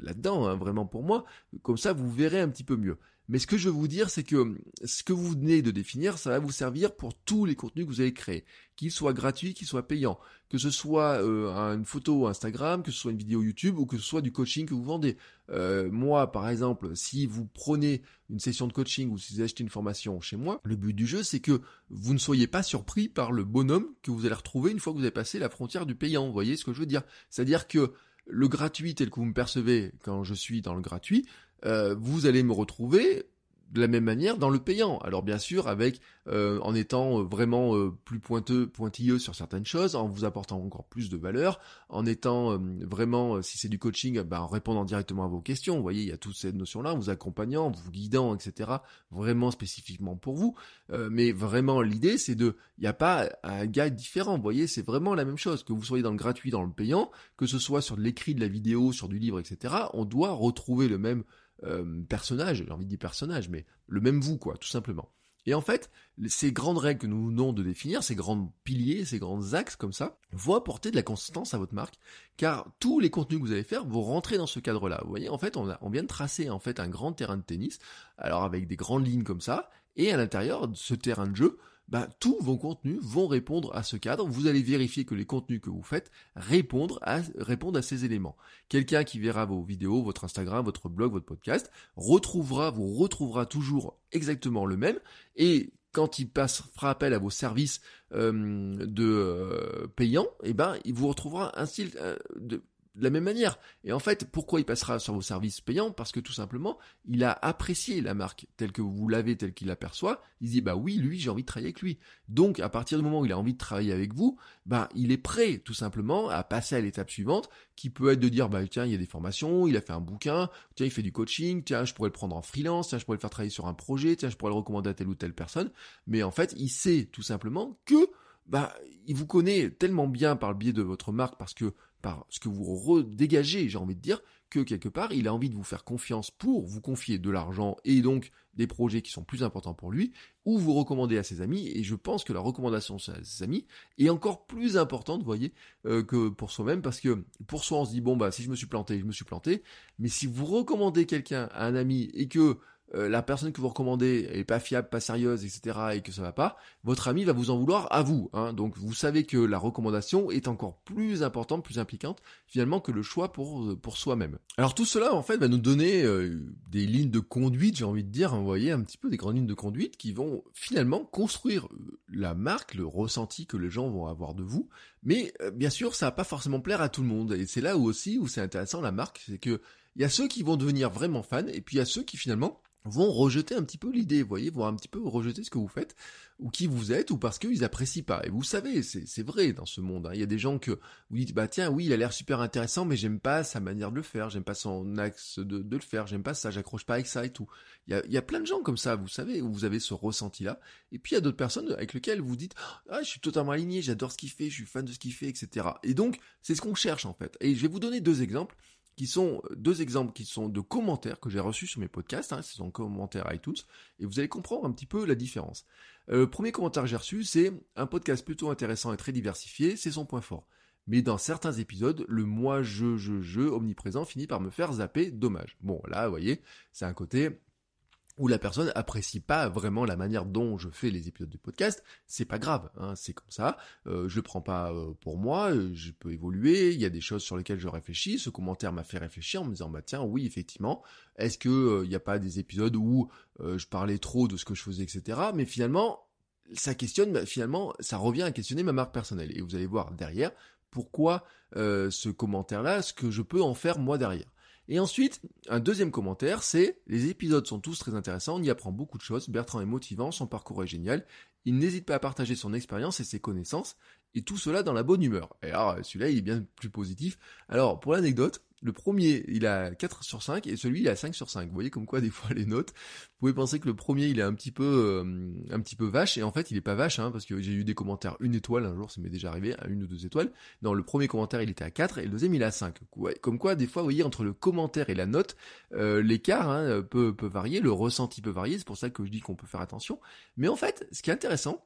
là-dedans, hein, vraiment pour moi. Comme ça, vous verrez un petit peu mieux. Mais ce que je veux vous dire, c'est que ce que vous venez de définir, ça va vous servir pour tous les contenus que vous allez créer, qu'ils soient gratuits, qu'ils soient payants, que ce soit euh, une photo Instagram, que ce soit une vidéo YouTube ou que ce soit du coaching que vous vendez. Euh, moi, par exemple, si vous prenez une session de coaching ou si vous achetez une formation chez moi, le but du jeu, c'est que vous ne soyez pas surpris par le bonhomme que vous allez retrouver une fois que vous avez passé la frontière du payant. Vous voyez ce que je veux dire? C'est-à-dire que le gratuit tel que vous me percevez quand je suis dans le gratuit, euh, vous allez me retrouver de la même manière dans le payant. Alors bien sûr, avec euh, en étant euh, vraiment euh, plus pointeux, pointilleux sur certaines choses, en vous apportant encore plus de valeur, en étant vraiment, si c'est du coaching, bah, en répondant directement à vos questions. Vous voyez, il y a toutes ces notions-là, en vous accompagnant, en vous guidant, etc. Vraiment spécifiquement pour vous. mais vraiment, l'idée, c'est de, il n'y a pas un guide différent. Vous voyez, c'est vraiment la même chose. Que vous soyez dans le gratuit, dans le payant, que ce soit sur l'écrit de la vidéo, sur du livre, etc. On doit retrouver le même euh, personnage, j'ai envie de dire personnage, mais le même vous, quoi, tout simplement. Et en fait, ces grandes règles que nous venons de définir, ces grands piliers, ces grands axes comme ça, vont apporter de la consistance à votre marque, car tous les contenus que vous allez faire vont rentrer dans ce cadre-là. Vous voyez, en fait, on, vient de tracer en fait un grand terrain de tennis, alors avec des grandes lignes comme ça, et à l'intérieur de ce terrain de jeu, bah, tous vos contenus vont répondre à ce cadre. Vous allez vérifier que les contenus que vous faites répondent à, ces éléments. Quelqu'un qui verra vos vidéos, votre Instagram, votre blog, votre podcast, retrouvera, vous retrouvera toujours exactement le même. Et quand il passe, fera appel à vos services euh, de euh, payants, eh ben, il vous retrouvera un style euh, de de la même manière. Et en fait, pourquoi il passera sur vos services payants? Parce que tout simplement, il a apprécié la marque telle que vous l'avez, telle qu'il l'aperçoit. Il dit, bah oui, lui, j'ai envie de travailler avec lui. Donc, à partir du moment où il a envie de travailler avec vous, bah, il est prêt, tout simplement, à passer à l'étape suivante, qui peut être de dire, bah, tiens, il y a des formations, il a fait un bouquin, tiens, il fait du coaching, tiens, je pourrais le prendre en freelance, tiens, je pourrais le faire travailler sur un projet, tiens, je pourrais le recommander à telle ou telle personne. Mais en fait, il sait tout simplement que, bah, il vous connaît tellement bien par le biais de votre marque parce que par ce que vous redégagez, j'ai envie de dire, que quelque part, il a envie de vous faire confiance pour vous confier de l'argent et donc des projets qui sont plus importants pour lui, ou vous recommander à ses amis, et je pense que la recommandation à ses amis est encore plus importante, vous voyez, euh, que pour soi-même, parce que pour soi, on se dit, bon, bah, si je me suis planté, je me suis planté, mais si vous recommandez quelqu'un à un ami et que euh, la personne que vous recommandez est pas fiable, pas sérieuse, etc., et que ça va pas, votre ami va vous en vouloir à vous. Hein. Donc vous savez que la recommandation est encore plus importante, plus impliquante, finalement, que le choix pour, euh, pour soi-même. Alors tout cela, en fait, va nous donner euh, des lignes de conduite, j'ai envie de dire, hein, vous voyez, un petit peu des grandes lignes de conduite qui vont finalement construire la marque, le ressenti que les gens vont avoir de vous. Mais bien sûr, ça va pas forcément plaire à tout le monde. Et c'est là où aussi où c'est intéressant la marque, c'est que il y a ceux qui vont devenir vraiment fans, et puis il y a ceux qui finalement vont rejeter un petit peu l'idée, vous voyez, vont un petit peu rejeter ce que vous faites, ou qui vous êtes, ou parce qu'ils apprécient pas. Et vous savez, c'est vrai dans ce monde. Hein. Il y a des gens que vous dites, bah tiens, oui, il a l'air super intéressant, mais j'aime pas sa manière de le faire, j'aime pas son axe de, le faire, j'aime pas ça, j'accroche pas avec ça et tout. Il y, a, il y a plein de gens comme ça, vous savez, où vous avez ce ressenti-là. Et puis il y a d'autres personnes avec lesquelles vous dites, ah, je suis totalement aligné, j'adore ce qu'il fait, je suis fan de ce qu'il fait, etc. Et donc, c'est ce qu'on cherche en fait. Et je vais vous donner deux exemples qui sont deux exemples qui sont de commentaires que j'ai reçus sur mes podcasts, hein, ce sont commentaires iTunes, et vous allez comprendre un petit peu la différence. Euh, premier commentaire que j'ai reçu, c'est un podcast plutôt intéressant et très diversifié, c'est son point fort. Mais dans certains épisodes, le moi, je, je, je omniprésent finit par me faire zapper, dommage. Bon, là, vous voyez, c'est un côté où la personne apprécie pas vraiment la manière dont je fais les épisodes de podcast, c'est pas grave, hein, c'est comme ça. Euh, je le prends pas euh, pour moi, euh, je peux évoluer. Il y a des choses sur lesquelles je réfléchis. Ce commentaire m'a fait réfléchir en me disant bah tiens oui effectivement, est-ce que il n'y a pas des épisodes où je parlais trop de ce que je faisais etc. Mais finalement ça questionne, bah, finalement ça revient à questionner ma marque personnelle. Et vous allez voir derrière pourquoi ce commentaire-là, ce que je peux en faire moi derrière. Et ensuite, un deuxième commentaire, c'est les épisodes sont tous très intéressants, on y apprend beaucoup de choses, Bertrand est motivant, son parcours est génial, il n'hésite pas à partager son expérience et ses connaissances, et tout cela dans la bonne humeur. Et alors, celui-là, il est bien plus positif. Alors, pour l'anecdote, le premier, il a 4 sur 5 et celui, il a 5 sur 5. Vous voyez comme quoi, des fois, les notes, vous pouvez penser que le premier, il est un petit peu, euh, un petit peu vache et en fait, il est pas vache, hein, parce que j'ai eu des commentaires une étoile un jour, ça m'est déjà arrivé, à une ou deux étoiles. Non, le premier commentaire, il était à 4 et le deuxième, il est à 5. comme quoi, des fois, vous voyez, entre le commentaire et la note, euh, l'écart hein, peut, peut varier, le ressenti peut varier, c'est pour ça que je dis qu'on peut faire attention. Mais en fait, ce qui est intéressant,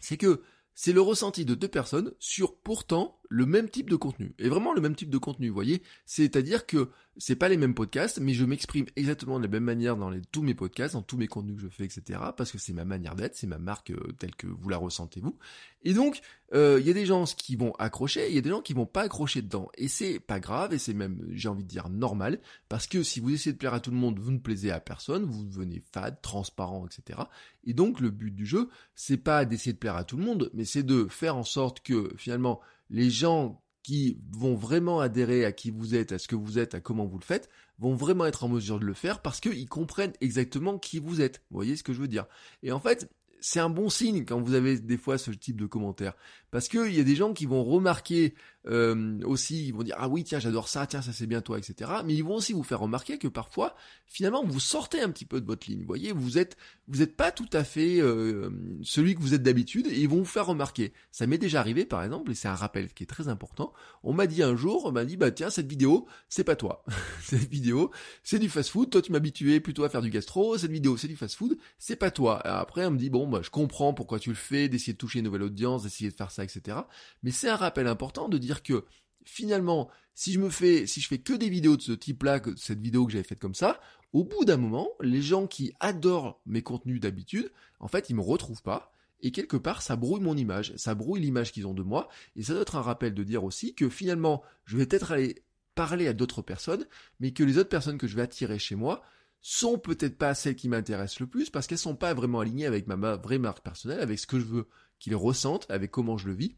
c'est que c'est le ressenti de deux personnes sur pourtant le même type de contenu. Et vraiment le même type de contenu, vous voyez. C'est-à-dire que c'est pas les mêmes podcasts, mais je m'exprime exactement de la même manière dans tous mes podcasts, dans tous mes contenus que je fais, etc. Parce que c'est ma manière d'être, c'est ma marque euh, telle que vous la ressentez vous. Et donc, euh, il y a des gens qui vont accrocher, il y a des gens qui vont pas accrocher dedans. Et c'est pas grave, et c'est même, j'ai envie de dire, normal. Parce que si vous essayez de plaire à tout le monde, vous ne plaisez à personne, vous devenez fade, transparent, etc. Et donc, le but du jeu, c'est pas d'essayer de plaire à tout le monde, mais c'est de faire en sorte que, finalement, les gens qui vont vraiment adhérer à qui vous êtes, à ce que vous êtes, à comment vous le faites, vont vraiment être en mesure de le faire parce qu'ils comprennent exactement qui vous êtes. Vous voyez ce que je veux dire? Et en fait, c'est un bon signe quand vous avez des fois ce type de commentaires. Parce qu'il y a des gens qui vont remarquer euh, aussi ils vont dire ah oui tiens j'adore ça, tiens ça c'est bien toi, etc. Mais ils vont aussi vous faire remarquer que parfois finalement vous sortez un petit peu de votre ligne. Vous voyez, vous êtes vous n'êtes pas tout à fait euh, celui que vous êtes d'habitude et ils vont vous faire remarquer. Ça m'est déjà arrivé par exemple et c'est un rappel qui est très important. On m'a dit un jour, on m'a dit bah tiens cette vidéo c'est pas toi. cette vidéo c'est du fast-food. Toi tu m'habituais plutôt à faire du gastro. Cette vidéo c'est du fast-food. C'est pas toi. après on me dit bon bah je comprends pourquoi tu le fais, d'essayer de toucher une nouvelle audience, d'essayer de faire ça, etc. Mais c'est un rappel important de dire que finalement, si je me fais, si je fais que des vidéos de ce type-là, cette vidéo que j'avais faite comme ça, au bout d'un moment, les gens qui adorent mes contenus d'habitude, en fait, ils me retrouvent pas. Et quelque part, ça brouille mon image, ça brouille l'image qu'ils ont de moi, et ça doit être un rappel de dire aussi que finalement, je vais peut-être aller parler à d'autres personnes, mais que les autres personnes que je vais attirer chez moi sont peut-être pas celles qui m'intéressent le plus, parce qu'elles sont pas vraiment alignées avec ma vraie marque personnelle, avec ce que je veux qu'ils ressentent, avec comment je le vis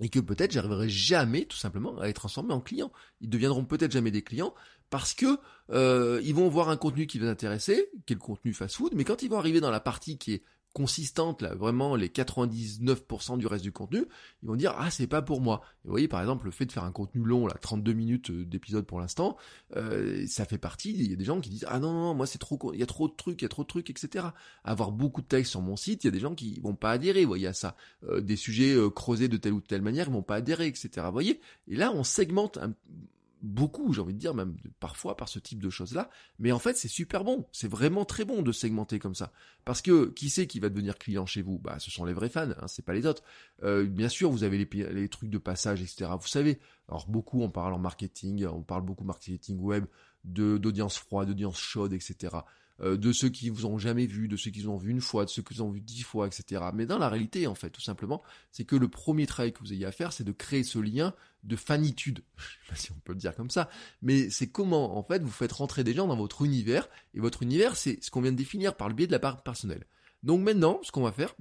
et que peut-être j'arriverai jamais tout simplement à les transformer en clients. Ils deviendront peut-être jamais des clients parce que euh, ils vont voir un contenu qui les intéresser, qui est le contenu fast-food, mais quand ils vont arriver dans la partie qui est consistante, là, vraiment les 99% du reste du contenu, ils vont dire ah c'est pas pour moi. Vous voyez par exemple le fait de faire un contenu long, là 32 minutes euh, d'épisode pour l'instant, euh, ça fait partie. Il y a des gens qui disent ah non non, moi c'est trop, il y a trop de trucs, il y a trop de trucs, etc. Avoir beaucoup de texte sur mon site, il y a des gens qui vont pas adhérer. Vous voyez à ça, euh, des sujets creusés de telle ou telle manière, ils vont pas adhérer, etc. Vous voyez. Et là on segmente un, beaucoup, j'ai envie de dire, même parfois par ce type de choses-là. Mais en fait, c'est super bon. C'est vraiment très bon de segmenter comme ça. Parce que qui c'est qui va devenir client chez vous? Bah, ce sont les vrais fans, hein, c'est pas les autres. Euh, bien sûr, vous avez les, trucs de passage, etc. Vous savez. Alors beaucoup, on parle en marketing, on parle beaucoup marketing web, d'audience froide, d'audience chaude, etc. Euh, de ceux qui vous ont jamais vu, de ceux qui vous ont vu une fois, de ceux qui vous ont vu dix fois, etc. Mais dans la réalité, en fait, tout simplement, c'est que le premier travail que vous ayez à faire, c'est de créer ce lien de fanitude. Je sais pas si on peut le dire comme ça, mais c'est comment, en fait, vous faites rentrer des gens dans votre univers, et votre univers, c'est ce qu'on vient de définir par le biais de la part personnelle. Donc maintenant, ce qu'on va faire,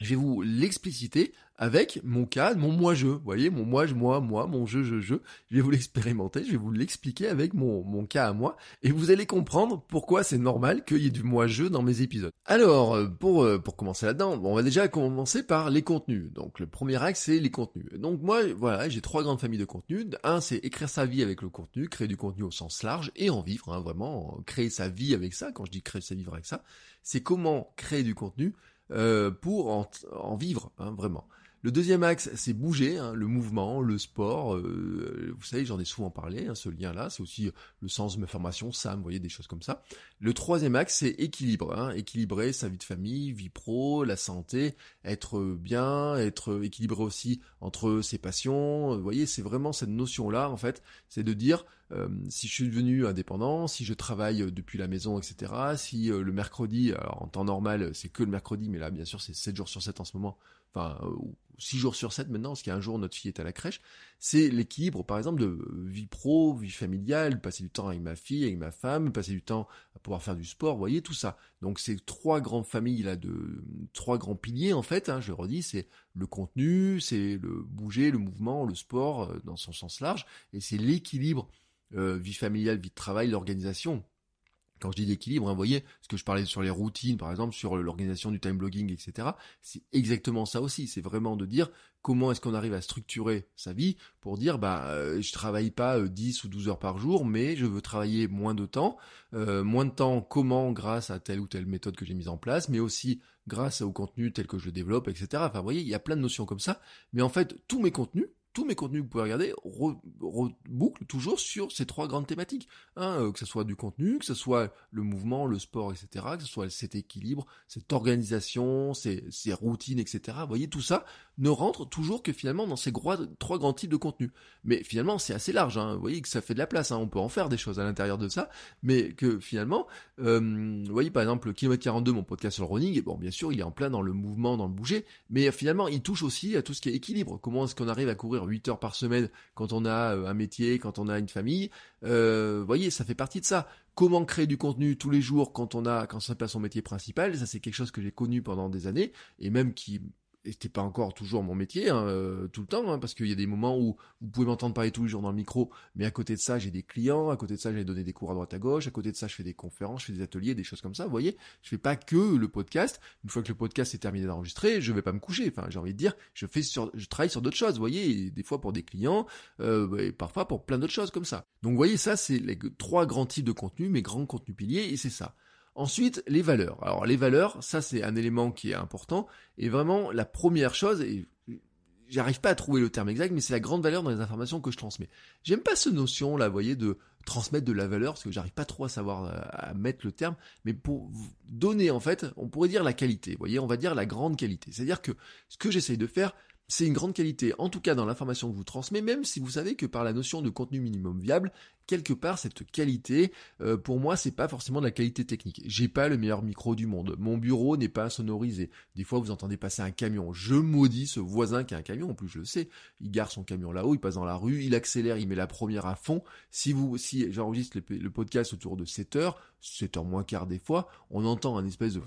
je vais vous l'expliciter avec mon cas, mon moi-je. Vous voyez, mon moi, je, moi, moi, mon je, je, je. Je vais vous l'expérimenter, je vais vous l'expliquer avec mon, mon cas à moi. Et vous allez comprendre pourquoi c'est normal qu'il y ait du moi-je dans mes épisodes. Alors, euh, pour, euh, pour commencer là-dedans, on va déjà commencer par les contenus. Donc, le premier axe, c'est les contenus. Donc, moi, voilà, j'ai trois grandes familles de contenus. Un, c'est écrire sa vie avec le contenu, créer du contenu au sens large et en vivre, hein, vraiment, créer sa vie avec ça. Quand je dis créer sa vie avec ça, c'est comment créer du contenu euh, pour en, vivre, hein, vraiment. Le deuxième axe, c'est bouger, hein, le mouvement, le sport. Euh, vous savez, j'en ai souvent parlé, hein, ce lien-là. C'est aussi le sens de ma formation, ça, vous voyez, des choses comme ça. Le troisième axe, c'est équilibre. Hein, équilibrer sa vie de famille, vie pro, la santé, être bien, être équilibré aussi entre ses passions. Vous voyez, c'est vraiment cette notion-là, en fait, c'est de dire euh, si je suis devenu indépendant, si je travaille depuis la maison, etc. Si euh, le mercredi, alors en temps normal, c'est que le mercredi, mais là, bien sûr, c'est 7 jours sur 7 en ce moment. Enfin, 6 jours sur 7 maintenant, parce qu'il un jour notre fille est à la crèche, c'est l'équilibre par exemple de vie pro, vie familiale, passer du temps avec ma fille, avec ma femme, passer du temps à pouvoir faire du sport, vous voyez tout ça. Donc c'est trois grandes familles là de trois grands piliers en fait, hein, je redis, c'est le contenu, c'est le bouger, le mouvement, le sport euh, dans son sens large, et c'est l'équilibre euh, vie familiale, vie de travail, l'organisation quand je dis d'équilibre, hein, vous voyez, ce que je parlais sur les routines, par exemple, sur l'organisation du time blogging, etc., c'est exactement ça aussi. C'est vraiment de dire comment est-ce qu'on arrive à structurer sa vie pour dire, bah, euh, je travaille pas 10 euh, ou 12 heures par jour, mais je veux travailler moins de temps. Euh, moins de temps, comment, grâce à telle ou telle méthode que j'ai mise en place, mais aussi grâce au contenu tel que je le développe, etc. Enfin, vous voyez, il y a plein de notions comme ça. Mais en fait, tous mes contenus, tous mes contenus que vous pouvez regarder rebouclent toujours sur ces trois grandes thématiques. Hein, euh, que ce soit du contenu, que ce soit le mouvement, le sport, etc., que ce soit cet équilibre, cette organisation, ces, routines, etc. Vous voyez, tout ça ne rentre toujours que finalement dans ces trois grands types de contenus. Mais finalement, c'est assez large. Hein. Vous voyez que ça fait de la place. Hein. On peut en faire des choses à l'intérieur de ça. Mais que finalement, euh, vous voyez par exemple, le kilomètre 42, mon podcast sur le running, bon, bien sûr, il est en plein dans le mouvement, dans le bouger. Mais finalement, il touche aussi à tout ce qui est équilibre. Comment est-ce qu'on arrive à courir 8 heures par semaine quand on a euh, un métier, quand on a une famille? Euh, vous voyez, ça fait partie de ça. Comment créer du contenu tous les jours quand on a, quand ça passe son métier principal, ça c'est quelque chose que j'ai connu pendant des années et même qui c'était pas encore toujours mon métier hein, euh, tout le temps, hein, parce qu'il y a des moments où vous pouvez m'entendre parler tous les jours dans le micro, mais à côté de ça, j'ai des clients, à côté de ça, j'ai donné des cours à droite à gauche, à côté de ça, je fais des conférences, je fais des ateliers, des choses comme ça. Vous voyez, je fais pas que le podcast. Une fois que le podcast est terminé d'enregistrer, je vais pas me coucher. Enfin, j'ai envie de dire, je fais je travaille sur d'autres choses. Vous voyez, des fois pour des clients, euh, et parfois pour plein d'autres choses comme ça. Donc, vous voyez, ça, c'est les trois grands types de contenu, mes grands contenus piliers, et c'est ça. Ensuite, les valeurs. Alors les valeurs, ça c'est un élément qui est important. Et vraiment, la première chose, et j'arrive pas à trouver le terme exact, mais c'est la grande valeur dans les informations que je transmets. J'aime pas cette notion là, vous voyez, de transmettre de la valeur, parce que j'arrive pas trop à savoir euh, à mettre le terme, mais pour donner en fait, on pourrait dire la qualité. Vous voyez, on va dire la grande qualité. C'est-à-dire que ce que j'essaye de faire, c'est une grande qualité, en tout cas dans l'information que vous transmettez, même si vous savez que par la notion de contenu minimum viable, quelque part cette qualité, euh, pour moi, c'est pas forcément de la qualité technique. J'ai pas le meilleur micro du monde. Mon bureau n'est pas sonorisé. Des fois, vous entendez passer un camion. Je maudis ce voisin qui a un camion. En plus, je le sais. Il gare son camion là-haut, il passe dans la rue, il accélère, il met la première à fond. Si vous, si j'enregistre le, podcast autour de 7 heures, 7 heures moins quart des fois, on entend un espèce de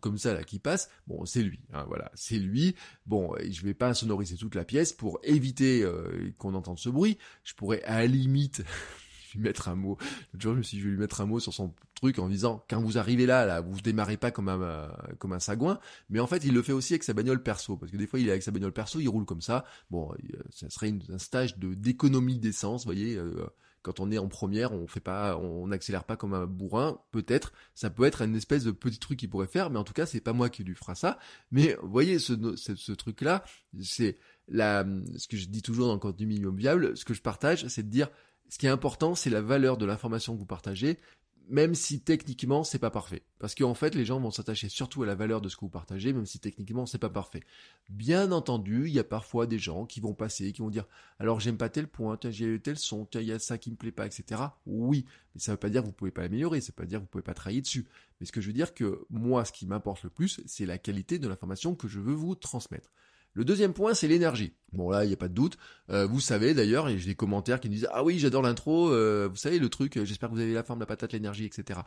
comme ça là qui passe. Bon, c'est lui. Hein, voilà, c'est lui. Bon, je vais pas sonoriser toute la pièce pour éviter euh, qu'on entende ce bruit. Je pourrais à la limite lui mettre un mot. L'autre jour, je me suis dit, je vais lui mettre un mot sur son truc en disant, quand vous arrivez là, là, vous démarrez pas comme un, euh, comme un sagouin. Mais en fait, il le fait aussi avec sa bagnole perso. Parce que des fois, il est avec sa bagnole perso, il roule comme ça. Bon, euh, ça serait un stage de, d'économie d'essence, vous voyez, euh, quand on est en première, on fait pas, on n'accélère pas comme un bourrin. Peut-être, ça peut être une espèce de petit truc qu'il pourrait faire, mais en tout cas, c'est pas moi qui lui fera ça. Mais voyez, ce, ce, ce truc-là, c'est la, ce que je dis toujours dans le contenu minimum viable, ce que je partage, c'est de dire, ce qui est important, c'est la valeur de l'information que vous partagez, même si techniquement c'est pas parfait. Parce qu'en fait, les gens vont s'attacher surtout à la valeur de ce que vous partagez, même si techniquement c'est pas parfait. Bien entendu, il y a parfois des gens qui vont passer, qui vont dire, alors j'aime pas tel point, j'ai tel son, il y a ça qui me plaît pas, etc. Oui, mais ça veut pas dire que vous pouvez pas l'améliorer, ça veut pas dire que vous pouvez pas travailler dessus. Mais ce que je veux dire que moi, ce qui m'importe le plus, c'est la qualité de l'information que je veux vous transmettre. Le deuxième point, c'est l'énergie. Bon là, il n'y a pas de doute. Euh, vous savez d'ailleurs, j'ai des commentaires qui me disent ah oui, j'adore l'intro. Euh, vous savez le truc. Euh, j'espère que vous avez la forme, la patate, l'énergie, etc.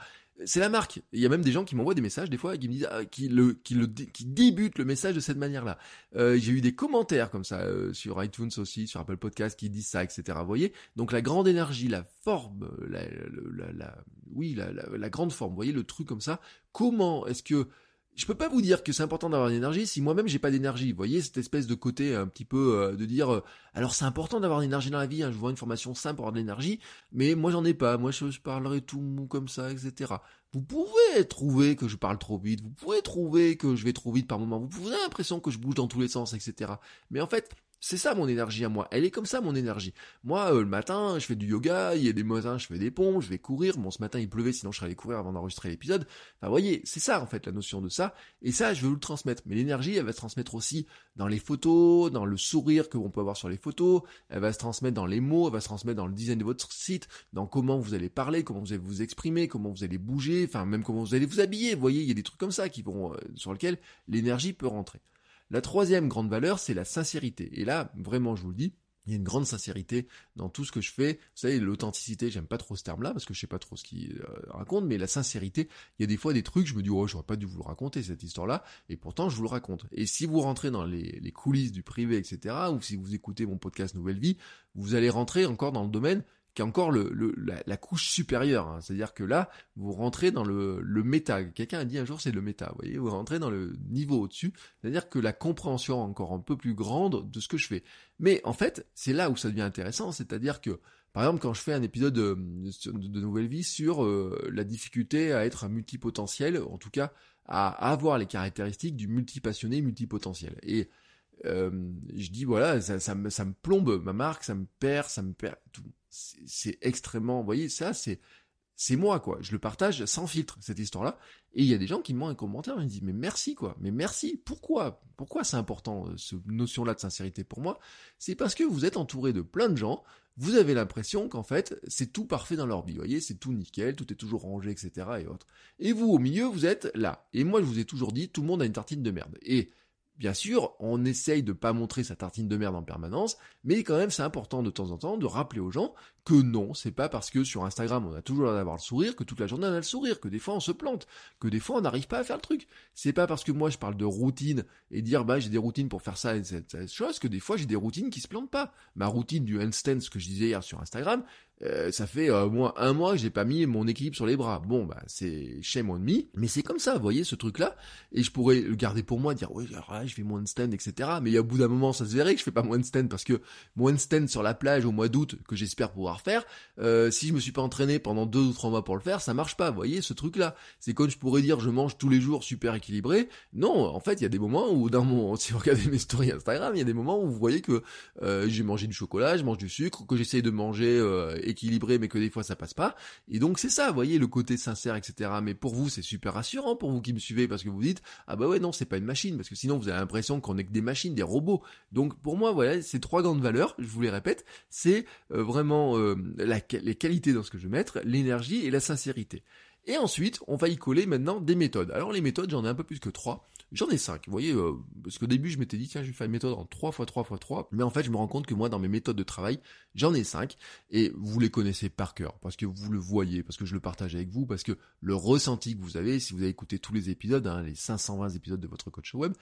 C'est la marque. Il y a même des gens qui m'envoient des messages des fois qui me disent ah, qui débutent le message de cette manière-là. j'ai eu des commentaires comme ça sur iTunes aussi, sur Apple Podcast qui disent ça, etc. Vous voyez. Donc la grande énergie, la forme, la, oui, la grande forme. Vous voyez le truc comme ça. Comment est-ce que je peux pas vous dire que c'est important d'avoir une énergie si moi-même j'ai pas d'énergie. Vous voyez cette espèce de côté un petit peu euh, de dire euh, alors c'est important d'avoir une énergie dans la vie. Hein, je vois une formation simple pour avoir de l'énergie, mais moi j'en ai pas. Moi je, parlerai tout mou comme ça, etc. Vous pouvez trouver que je parle trop vite. Vous pouvez trouver que je vais trop vite par moment. Vous pouvez l'impression que je bouge dans tous les sens, etc. Mais en fait, c'est ça mon énergie à moi. Elle est comme ça mon énergie. Moi, euh, le matin, je fais du yoga, il y a des matins, je fais des ponts, je vais courir. Bon, ce matin, il pleuvait, sinon je serais allé courir avant d'enregistrer l'épisode. Enfin, vous voyez, c'est ça en fait la notion de ça. Et ça, je veux vous le transmettre. Mais l'énergie, elle va se transmettre aussi dans les photos, dans le sourire que l'on peut avoir sur les photos. Elle va se transmettre dans les mots, elle va se transmettre dans le design de votre site, dans comment vous allez parler, comment vous allez vous exprimer, comment vous allez bouger, enfin même comment vous allez vous habiller. Vous voyez, il y a des trucs comme ça qui vont euh, sur lesquels l'énergie peut rentrer. La troisième grande valeur, c'est la sincérité. Et là, vraiment, je vous le dis, il y a une grande sincérité dans tout ce que je fais. Vous savez, l'authenticité, j'aime pas trop ce terme-là parce que je sais pas trop ce qu'il euh, raconte, mais la sincérité, il y a des fois des trucs, je me dis, oh, j'aurais pas dû vous le raconter, cette histoire-là, et pourtant, je vous le raconte. Et si vous rentrez dans les, les coulisses du privé, etc., ou si vous écoutez mon podcast Nouvelle Vie, vous allez rentrer encore dans le domaine qui est encore le, la, couche supérieure. Hein. C'est-à-dire que là, vous rentrez dans le, le méta. Quelqu'un a dit un jour c'est le méta. Vous voyez, vous rentrez dans le niveau au-dessus. C'est-à-dire que la compréhension encore un peu plus grande de ce que je fais. Mais en fait, c'est là où ça devient intéressant. C'est-à-dire que, par exemple, quand je fais un épisode de, de, Nouvelle Vie sur euh, la difficulté à être un multipotentiel, en tout cas à, avoir les caractéristiques du multipassionné multipotentiel. Et euh, je dis voilà, ça, ça, me, ça me plombe ma marque, ça me perd, ça me perd tout c'est extrêmement, vous voyez, ça c'est c'est moi quoi, je le partage sans filtre cette histoire-là et il y a des gens qui m'ont un commentaire, ils me disent mais merci quoi, mais merci, pourquoi? Pourquoi c'est important euh, cette notion-là de sincérité pour moi? C'est parce que vous êtes entouré de plein de gens, vous avez l'impression qu'en fait c'est tout parfait dans leur vie, vous voyez, c'est tout nickel, tout est toujours rangé, etc. et autres. Et vous au milieu vous êtes là. Et moi je vous ai toujours dit tout le monde a une tartine de merde. Et Bien sûr, on essaye de pas montrer sa tartine de merde en permanence, mais quand même c'est important de temps en temps de rappeler aux gens que non, c'est pas parce que sur Instagram on a toujours l'air d'avoir le sourire que toute la journée on a le sourire, que des fois on se plante, que des fois on n'arrive pas à faire le truc. C'est pas parce que moi je parle de routine et dire bah j'ai des routines pour faire ça et cette, chose que des fois j'ai des routines qui se plantent pas. Ma routine du handstand, ce que je disais hier sur Instagram, euh, ça fait au moins un mois que j'ai pas mis mon équilibre sur les bras. Bon, bah c'est chez mon demi, mais c'est comme ça, vous voyez ce truc-là. Et je pourrais le garder pour moi, dire oui, je fais mon handstand, etc. Mais au bout d'un moment, ça se verrait que je fais pas mon handstand parce que mon handstand sur la plage au mois d'août que j'espère pouvoir faire, euh, si je me suis pas entraîné pendant deux ou trois mois pour le faire, ça marche pas. Vous voyez ce truc-là. C'est comme je pourrais dire je mange tous les jours super équilibré. Non, en fait, il y a des moments où dans mon, si vous regardez mes stories Instagram, il y a des moments où vous voyez que euh, j'ai mangé du chocolat, je mange du sucre, que j'essaye de manger équilibré, mais que des fois ça passe pas. Et donc c'est ça, voyez, le côté sincère, etc. Mais pour vous, c'est super rassurant pour vous qui me suivez parce que vous dites, ah bah ouais, non, c'est pas une machine, parce que sinon vous avez l'impression qu'on est que des machines, des robots. Donc pour moi, voilà, ces trois grandes valeurs, je vous les répète, c'est euh, vraiment euh, les qualités dans ce que je vais mettre, l'énergie et la sincérité. Et ensuite, on va y coller maintenant des méthodes. Alors les méthodes, j'en ai un peu plus que trois. J'en ai cinq, vous voyez, euh, parce qu'au début je m'étais dit tiens je vais faire une méthode en 3 x 3 x 3, mais en fait je me rends compte que moi dans mes méthodes de travail, j'en ai cinq, et vous les connaissez par cœur, parce que vous le voyez, parce que je le partage avec vous, parce que le ressenti que vous avez, si vous avez écouté tous les épisodes, hein, les 520 épisodes de votre coach web,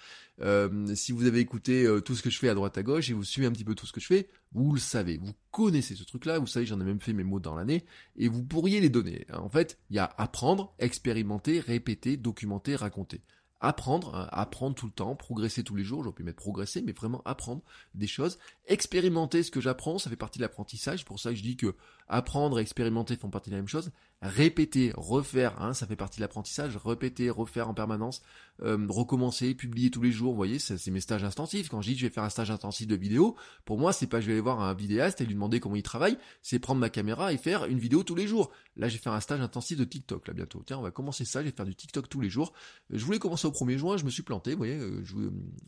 euh, si vous avez écouté euh, tout ce que je fais à droite à gauche, et vous suivez un petit peu tout ce que je fais, vous le savez, vous connaissez ce truc-là, vous savez j'en ai même fait mes mots dans l'année, et vous pourriez les donner. En fait, il y a apprendre, expérimenter, répéter, documenter, raconter apprendre, hein, apprendre tout le temps, progresser tous les jours, j'aurais pu mettre progresser, mais vraiment apprendre des choses, expérimenter ce que j'apprends, ça fait partie de l'apprentissage, pour ça que je dis que apprendre et expérimenter font partie de la même chose, répéter, refaire, hein, ça fait partie de l'apprentissage, répéter, refaire en permanence, euh, recommencer, publier tous les jours, vous voyez, c'est mes stages intensifs, quand je dis que je vais faire un stage intensif de vidéo, pour moi c'est pas je vais aller voir un vidéaste et lui demander comment il travaille, c'est prendre ma caméra et faire une vidéo tous les jours. Là je vais faire un stage intensif de TikTok là bientôt, tiens on va commencer ça, je vais faire du TikTok tous les jours, je voulais commencer au 1er juin, je me suis planté, vous voyez, euh, je,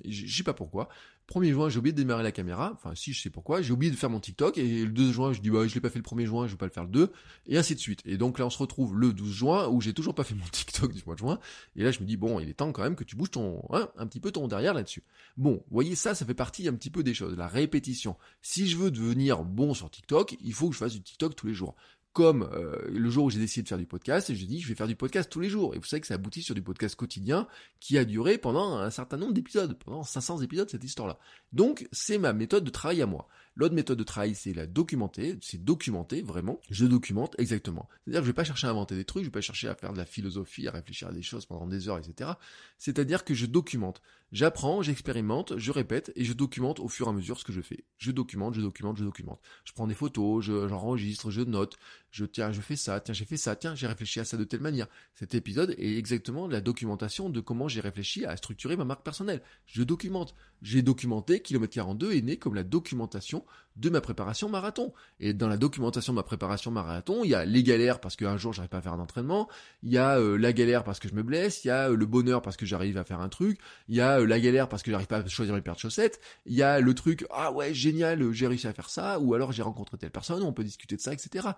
je sais pas pourquoi, 1er juin, j'ai oublié de démarrer la caméra. Enfin, si, je sais pourquoi. J'ai oublié de faire mon TikTok. Et le 2 juin, je dis, bah, je l'ai pas fait le 1er juin, je vais pas le faire le 2. Et ainsi de suite. Et donc là, on se retrouve le 12 juin, où j'ai toujours pas fait mon TikTok du mois de juin. Et là, je me dis, bon, il est temps quand même que tu bouges ton, hein, un petit peu ton derrière là-dessus. Bon, vous voyez, ça, ça fait partie un petit peu des choses. La répétition. Si je veux devenir bon sur TikTok, il faut que je fasse du TikTok tous les jours comme euh, le jour où j'ai décidé de faire du podcast, et je dis je vais faire du podcast tous les jours. Et vous savez que ça aboutit sur du podcast quotidien qui a duré pendant un certain nombre d'épisodes, pendant 500 épisodes cette histoire-là. Donc c'est ma méthode de travail à moi. L'autre méthode de travail, c'est la documenter, c'est documenter vraiment. Je documente exactement. C'est-à-dire que je vais pas chercher à inventer des trucs, je vais pas chercher à faire de la philosophie, à réfléchir à des choses pendant des heures, etc. C'est-à-dire que je documente. J'apprends, j'expérimente, je répète et je documente au fur et à mesure ce que je fais. Je documente, je documente, je documente. Je prends des photos, j'enregistre, je, note, je tiens, je fais ça, tiens, j'ai fait ça, tiens, j'ai réfléchi à ça de telle manière. Cet épisode est exactement la documentation de comment j'ai réfléchi à structurer ma marque personnelle. Je documente. J'ai documenté Kilomètre 42 est né comme la documentation de ma préparation marathon. Et dans la documentation de ma préparation marathon, il y a les galères parce qu'un jour j'arrive pas à faire un entraînement, il y a euh, la galère parce que je me blesse, il y a euh, le bonheur parce que j'arrive à faire un truc, il y a euh, la galère parce que j'arrive pas à choisir mes paires de chaussettes, il y a le truc ah ouais génial j'ai réussi à faire ça ou alors j'ai rencontré telle personne, on peut discuter de ça etc.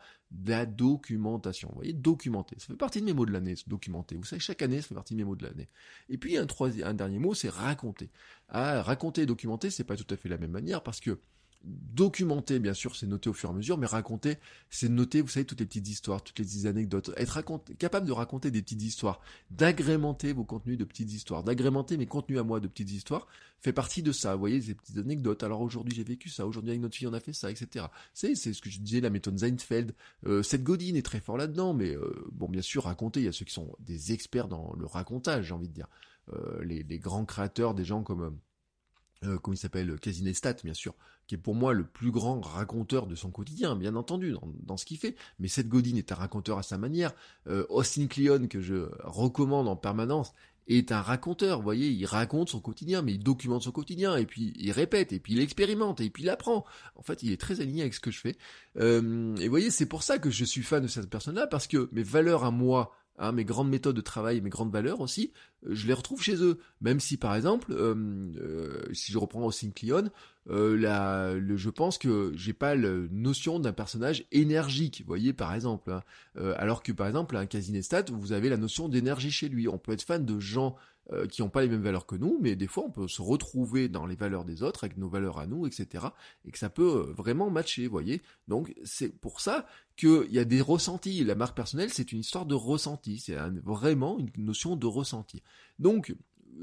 La documentation, vous voyez documenter, ça fait partie de mes mots de l'année, documenter. Vous savez chaque année ça fait partie de mes mots de l'année. Et puis un troisième, un dernier mot c'est raconter. Ah raconter et documenter c'est pas tout à fait la même manière parce que documenter, bien sûr, c'est noter au fur et à mesure, mais raconter, c'est noter, vous savez, toutes les petites histoires, toutes les petites anecdotes, être capable de raconter des petites histoires, d'agrémenter vos contenus de petites histoires, d'agrémenter mes contenus à moi de petites histoires, fait partie de ça. Vous voyez, ces petites anecdotes. Alors aujourd'hui, j'ai vécu ça. Aujourd'hui, avec notre fille, on a fait ça, etc. C'est, c'est ce que je disais, la méthode Seinfeld. Euh, Seth Godin est très fort là-dedans, mais euh, bon, bien sûr, raconter. Il y a ceux qui sont des experts dans le racontage, j'ai envie de dire. Euh, les, grands créateurs, des gens comme euh, il s'appelle, Casinestat, bien sûr, qui est pour moi le plus grand raconteur de son quotidien, bien entendu, dans, ce qu'il fait. Mais Seth Godin est un raconteur à sa manière. Euh, Austin Kleon, que je recommande en permanence, est un raconteur, vous voyez, il raconte son quotidien, mais il documente son quotidien, et puis il répète, et puis il expérimente, et puis il apprend. En fait, il est très aligné avec ce que je fais. Euh, et vous voyez, c'est pour ça que je suis fan de cette personne-là, parce que mes valeurs à moi, Hein, mes grandes méthodes de travail, mes grandes valeurs aussi, euh, je les retrouve chez eux. Même si par exemple, euh, euh, si je reprends aussi le, je pense que j'ai pas la notion d'un personnage énergique, vous voyez par exemple. Hein. alors que par exemple un Casinestat, vous avez la notion d'énergie chez lui. On peut être fan de gens euh, qui n'ont pas les mêmes valeurs que nous, mais des fois on peut se retrouver dans les valeurs des autres avec nos valeurs à nous, etc. Et que ça peut euh, vraiment matcher, vous voyez. Donc c'est pour ça qu'il y a des ressentis. La marque personnelle, c'est une histoire de ressenti. C'est vraiment une notion de ressenti. Donc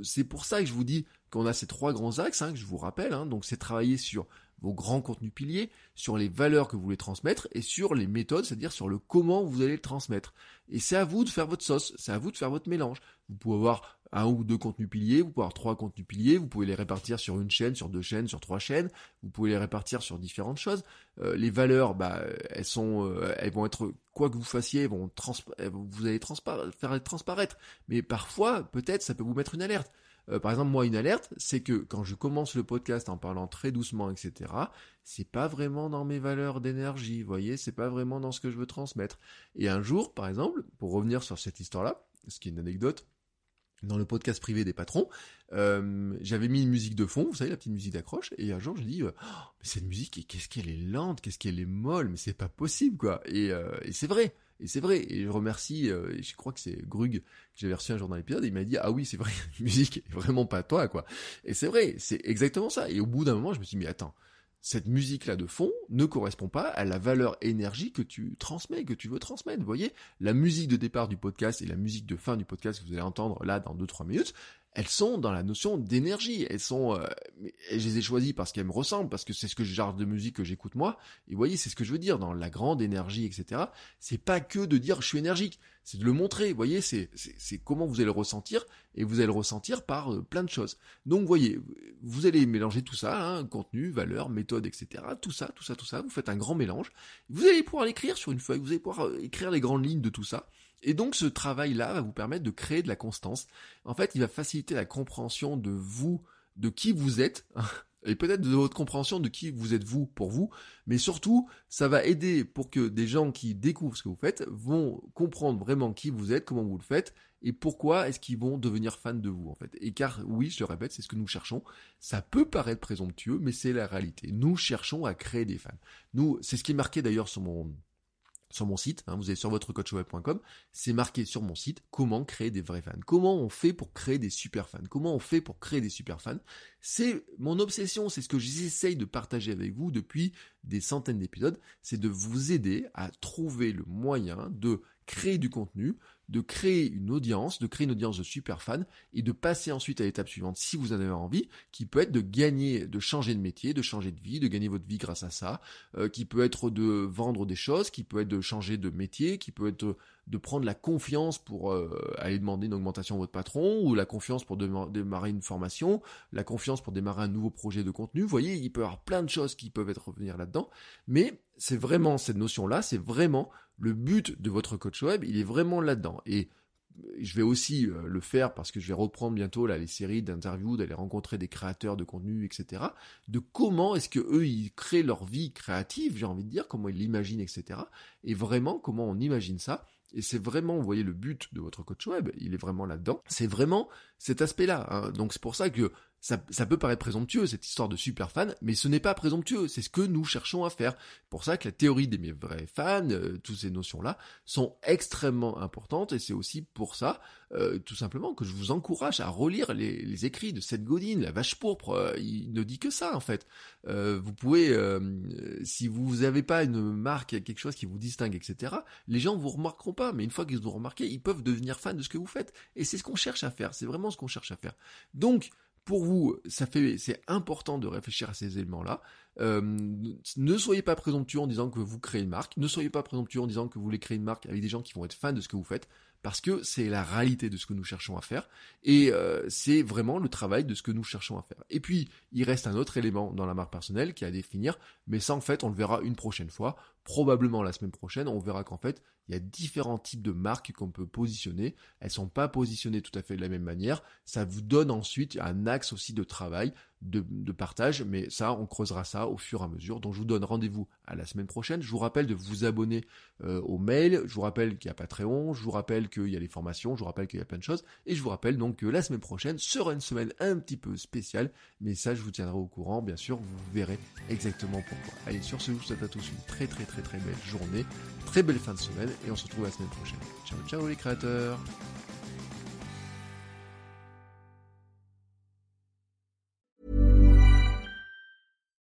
c'est pour ça que je vous dis qu'on a ces trois grands axes, hein, que je vous rappelle. Hein. donc c'est travailler sur vos grands contenus piliers, sur les valeurs que vous voulez transmettre et sur les méthodes, c'est-à-dire sur le comment vous allez le transmettre. Et c'est à vous de faire votre sauce, c'est à vous de faire votre mélange. Vous pouvez avoir un ou deux contenus piliers, vous pouvez avoir trois contenus piliers, vous pouvez les répartir sur une chaîne, sur deux chaînes, sur trois chaînes, vous pouvez les répartir sur différentes choses. Euh, les valeurs, bah, elles sont, euh, elles vont être quoi que vous fassiez, vont vous allez faire transparaître. Mais parfois, peut-être, ça peut vous mettre une alerte. Euh, par exemple, moi, une alerte, c'est que quand je commence le podcast en parlant très doucement, etc., c'est pas vraiment dans mes valeurs d'énergie, vous voyez, c'est pas vraiment dans ce que je veux transmettre. Et un jour, par exemple, pour revenir sur cette histoire-là, ce qui est une anecdote, dans le podcast privé des patrons, euh, j'avais mis une musique de fond, vous savez, la petite musique d'accroche, et un jour je dis, euh, oh, mais cette musique, qu'est-ce qu'elle est lente, qu'est-ce qu'elle est molle, mais c'est pas possible, quoi. Et, et c'est vrai. Et c'est vrai, et je remercie, euh, je crois que c'est Grug que j'avais reçu un jour dans l'épisode, il m'a dit, ah oui, c'est vrai, la musique vraiment pas toi, quoi. Et c'est vrai, c'est exactement ça. Et au bout d'un moment, je me suis dit, mais attends, cette musique-là de fond ne correspond pas à la valeur énergie que tu transmets, que tu veux transmettre. Vous voyez, la musique de départ du podcast et la musique de fin du podcast que vous allez entendre là dans 2-3 minutes, elles sont dans la notion d'énergie. Elles sont, euh, je les ai choisies parce qu'elles me ressemblent, parce que c'est ce que genre de musique que j'écoute moi. Et vous voyez, c'est ce que je veux dire dans la grande énergie, etc. C'est pas que de dire je suis énergique, c'est de le montrer. Vous voyez, c'est c'est comment vous allez le ressentir et vous allez le ressentir par euh, plein de choses. Donc, vous voyez, vous allez mélanger tout ça, hein, contenu, valeur, méthode, etc. Tout ça, tout ça, tout ça. Vous faites un grand mélange. Vous allez pouvoir l'écrire sur une feuille. Vous allez pouvoir euh, écrire les grandes lignes de tout ça. Et donc ce travail-là va vous permettre de créer de la constance. En fait, il va faciliter la compréhension de vous, de qui vous êtes, et peut-être de votre compréhension de qui vous êtes vous pour vous, mais surtout, ça va aider pour que des gens qui découvrent ce que vous faites vont comprendre vraiment qui vous êtes, comment vous le faites, et pourquoi est-ce qu'ils vont devenir fans de vous en fait. Et car oui, je le répète, c'est ce que nous cherchons. Ça peut paraître présomptueux, mais c'est la réalité. Nous cherchons à créer des fans. Nous, c'est ce qui est marqué d'ailleurs sur mon sur mon site, hein, vous êtes sur votre coachweb.com, c'est marqué sur mon site comment créer des vrais fans. Comment on fait pour créer des super fans? Comment on fait pour créer des super fans? C'est mon obsession, c'est ce que j'essaye de partager avec vous depuis des centaines d'épisodes, c'est de vous aider à trouver le moyen de créer du contenu, de créer une audience, de créer une audience de super fans et de passer ensuite à l'étape suivante si vous en avez envie, qui peut être de gagner, de changer de métier, de changer de vie, de gagner votre vie grâce à ça, euh, qui peut être de vendre des choses, qui peut être de changer de métier, qui peut être de prendre la confiance pour euh, aller demander une augmentation à votre patron, ou la confiance pour démarrer une formation, la confiance pour démarrer un nouveau projet de contenu. Vous voyez, il peut y avoir plein de choses qui peuvent être revenir là-dedans, mais c'est vraiment cette notion-là, c'est vraiment le but de votre coach web, il est vraiment là-dedans. Et je vais aussi euh, le faire parce que je vais reprendre bientôt là les séries d'interviews, d'aller rencontrer des créateurs de contenu, etc. De comment est-ce que eux ils créent leur vie créative, j'ai envie de dire, comment ils l'imaginent, etc. Et vraiment comment on imagine ça. Et c'est vraiment, vous voyez, le but de votre coach web, il est vraiment là-dedans. C'est vraiment cet aspect-là. Hein. Donc c'est pour ça que ça, peut paraître présomptueux, cette histoire de super fan, mais ce n'est pas présomptueux, c'est ce que nous cherchons à faire. Pour ça que la théorie des vrais fans, euh, toutes ces notions-là, sont extrêmement importantes, et c'est aussi pour ça, euh, tout simplement, que je vous encourage à relire les, écrits de Seth Godin, la vache pourpre, euh, il ne dit que ça, en fait. vous pouvez, si vous n'avez pas une marque, quelque chose qui vous distingue, etc., les gens vous remarqueront pas, mais une fois qu'ils vous remarqué, ils peuvent devenir fans de ce que vous faites. Et c'est ce qu'on cherche à faire, c'est vraiment ce qu'on cherche à faire. Donc, pour vous, ça fait, c'est important de réfléchir à ces éléments-là. Euh, ne soyez pas présomptueux en disant que vous créez une marque. Ne soyez pas présomptueux en disant que vous voulez créer une marque avec des gens qui vont être fans de ce que vous faites parce que c'est la réalité de ce que nous cherchons à faire, et euh, c'est vraiment le travail de ce que nous cherchons à faire. Et puis, il reste un autre élément dans la marque personnelle qui est à définir, mais ça en fait, on le verra une prochaine fois, probablement la semaine prochaine, on verra qu'en fait, il y a différents types de marques qu'on peut positionner. Elles sont pas positionnées tout à fait de la même manière. Ça vous donne ensuite un axe aussi de travail de, partage, mais ça, on creusera ça au fur et à mesure. Donc je vous donne rendez-vous à la semaine prochaine. Je vous rappelle de vous abonner euh, au mail, je vous rappelle qu'il y a Patreon, je vous rappelle qu'il y a les formations, je vous rappelle qu'il y a plein de choses, et je vous rappelle donc que la semaine prochaine sera une semaine un petit peu spéciale, mais ça je vous tiendrai au courant, bien sûr, vous verrez exactement pourquoi. Allez, sur ce, je vous souhaite à tous une très très très très belle journée, très belle fin de semaine, et on se retrouve la semaine prochaine. Ciao ciao les créateurs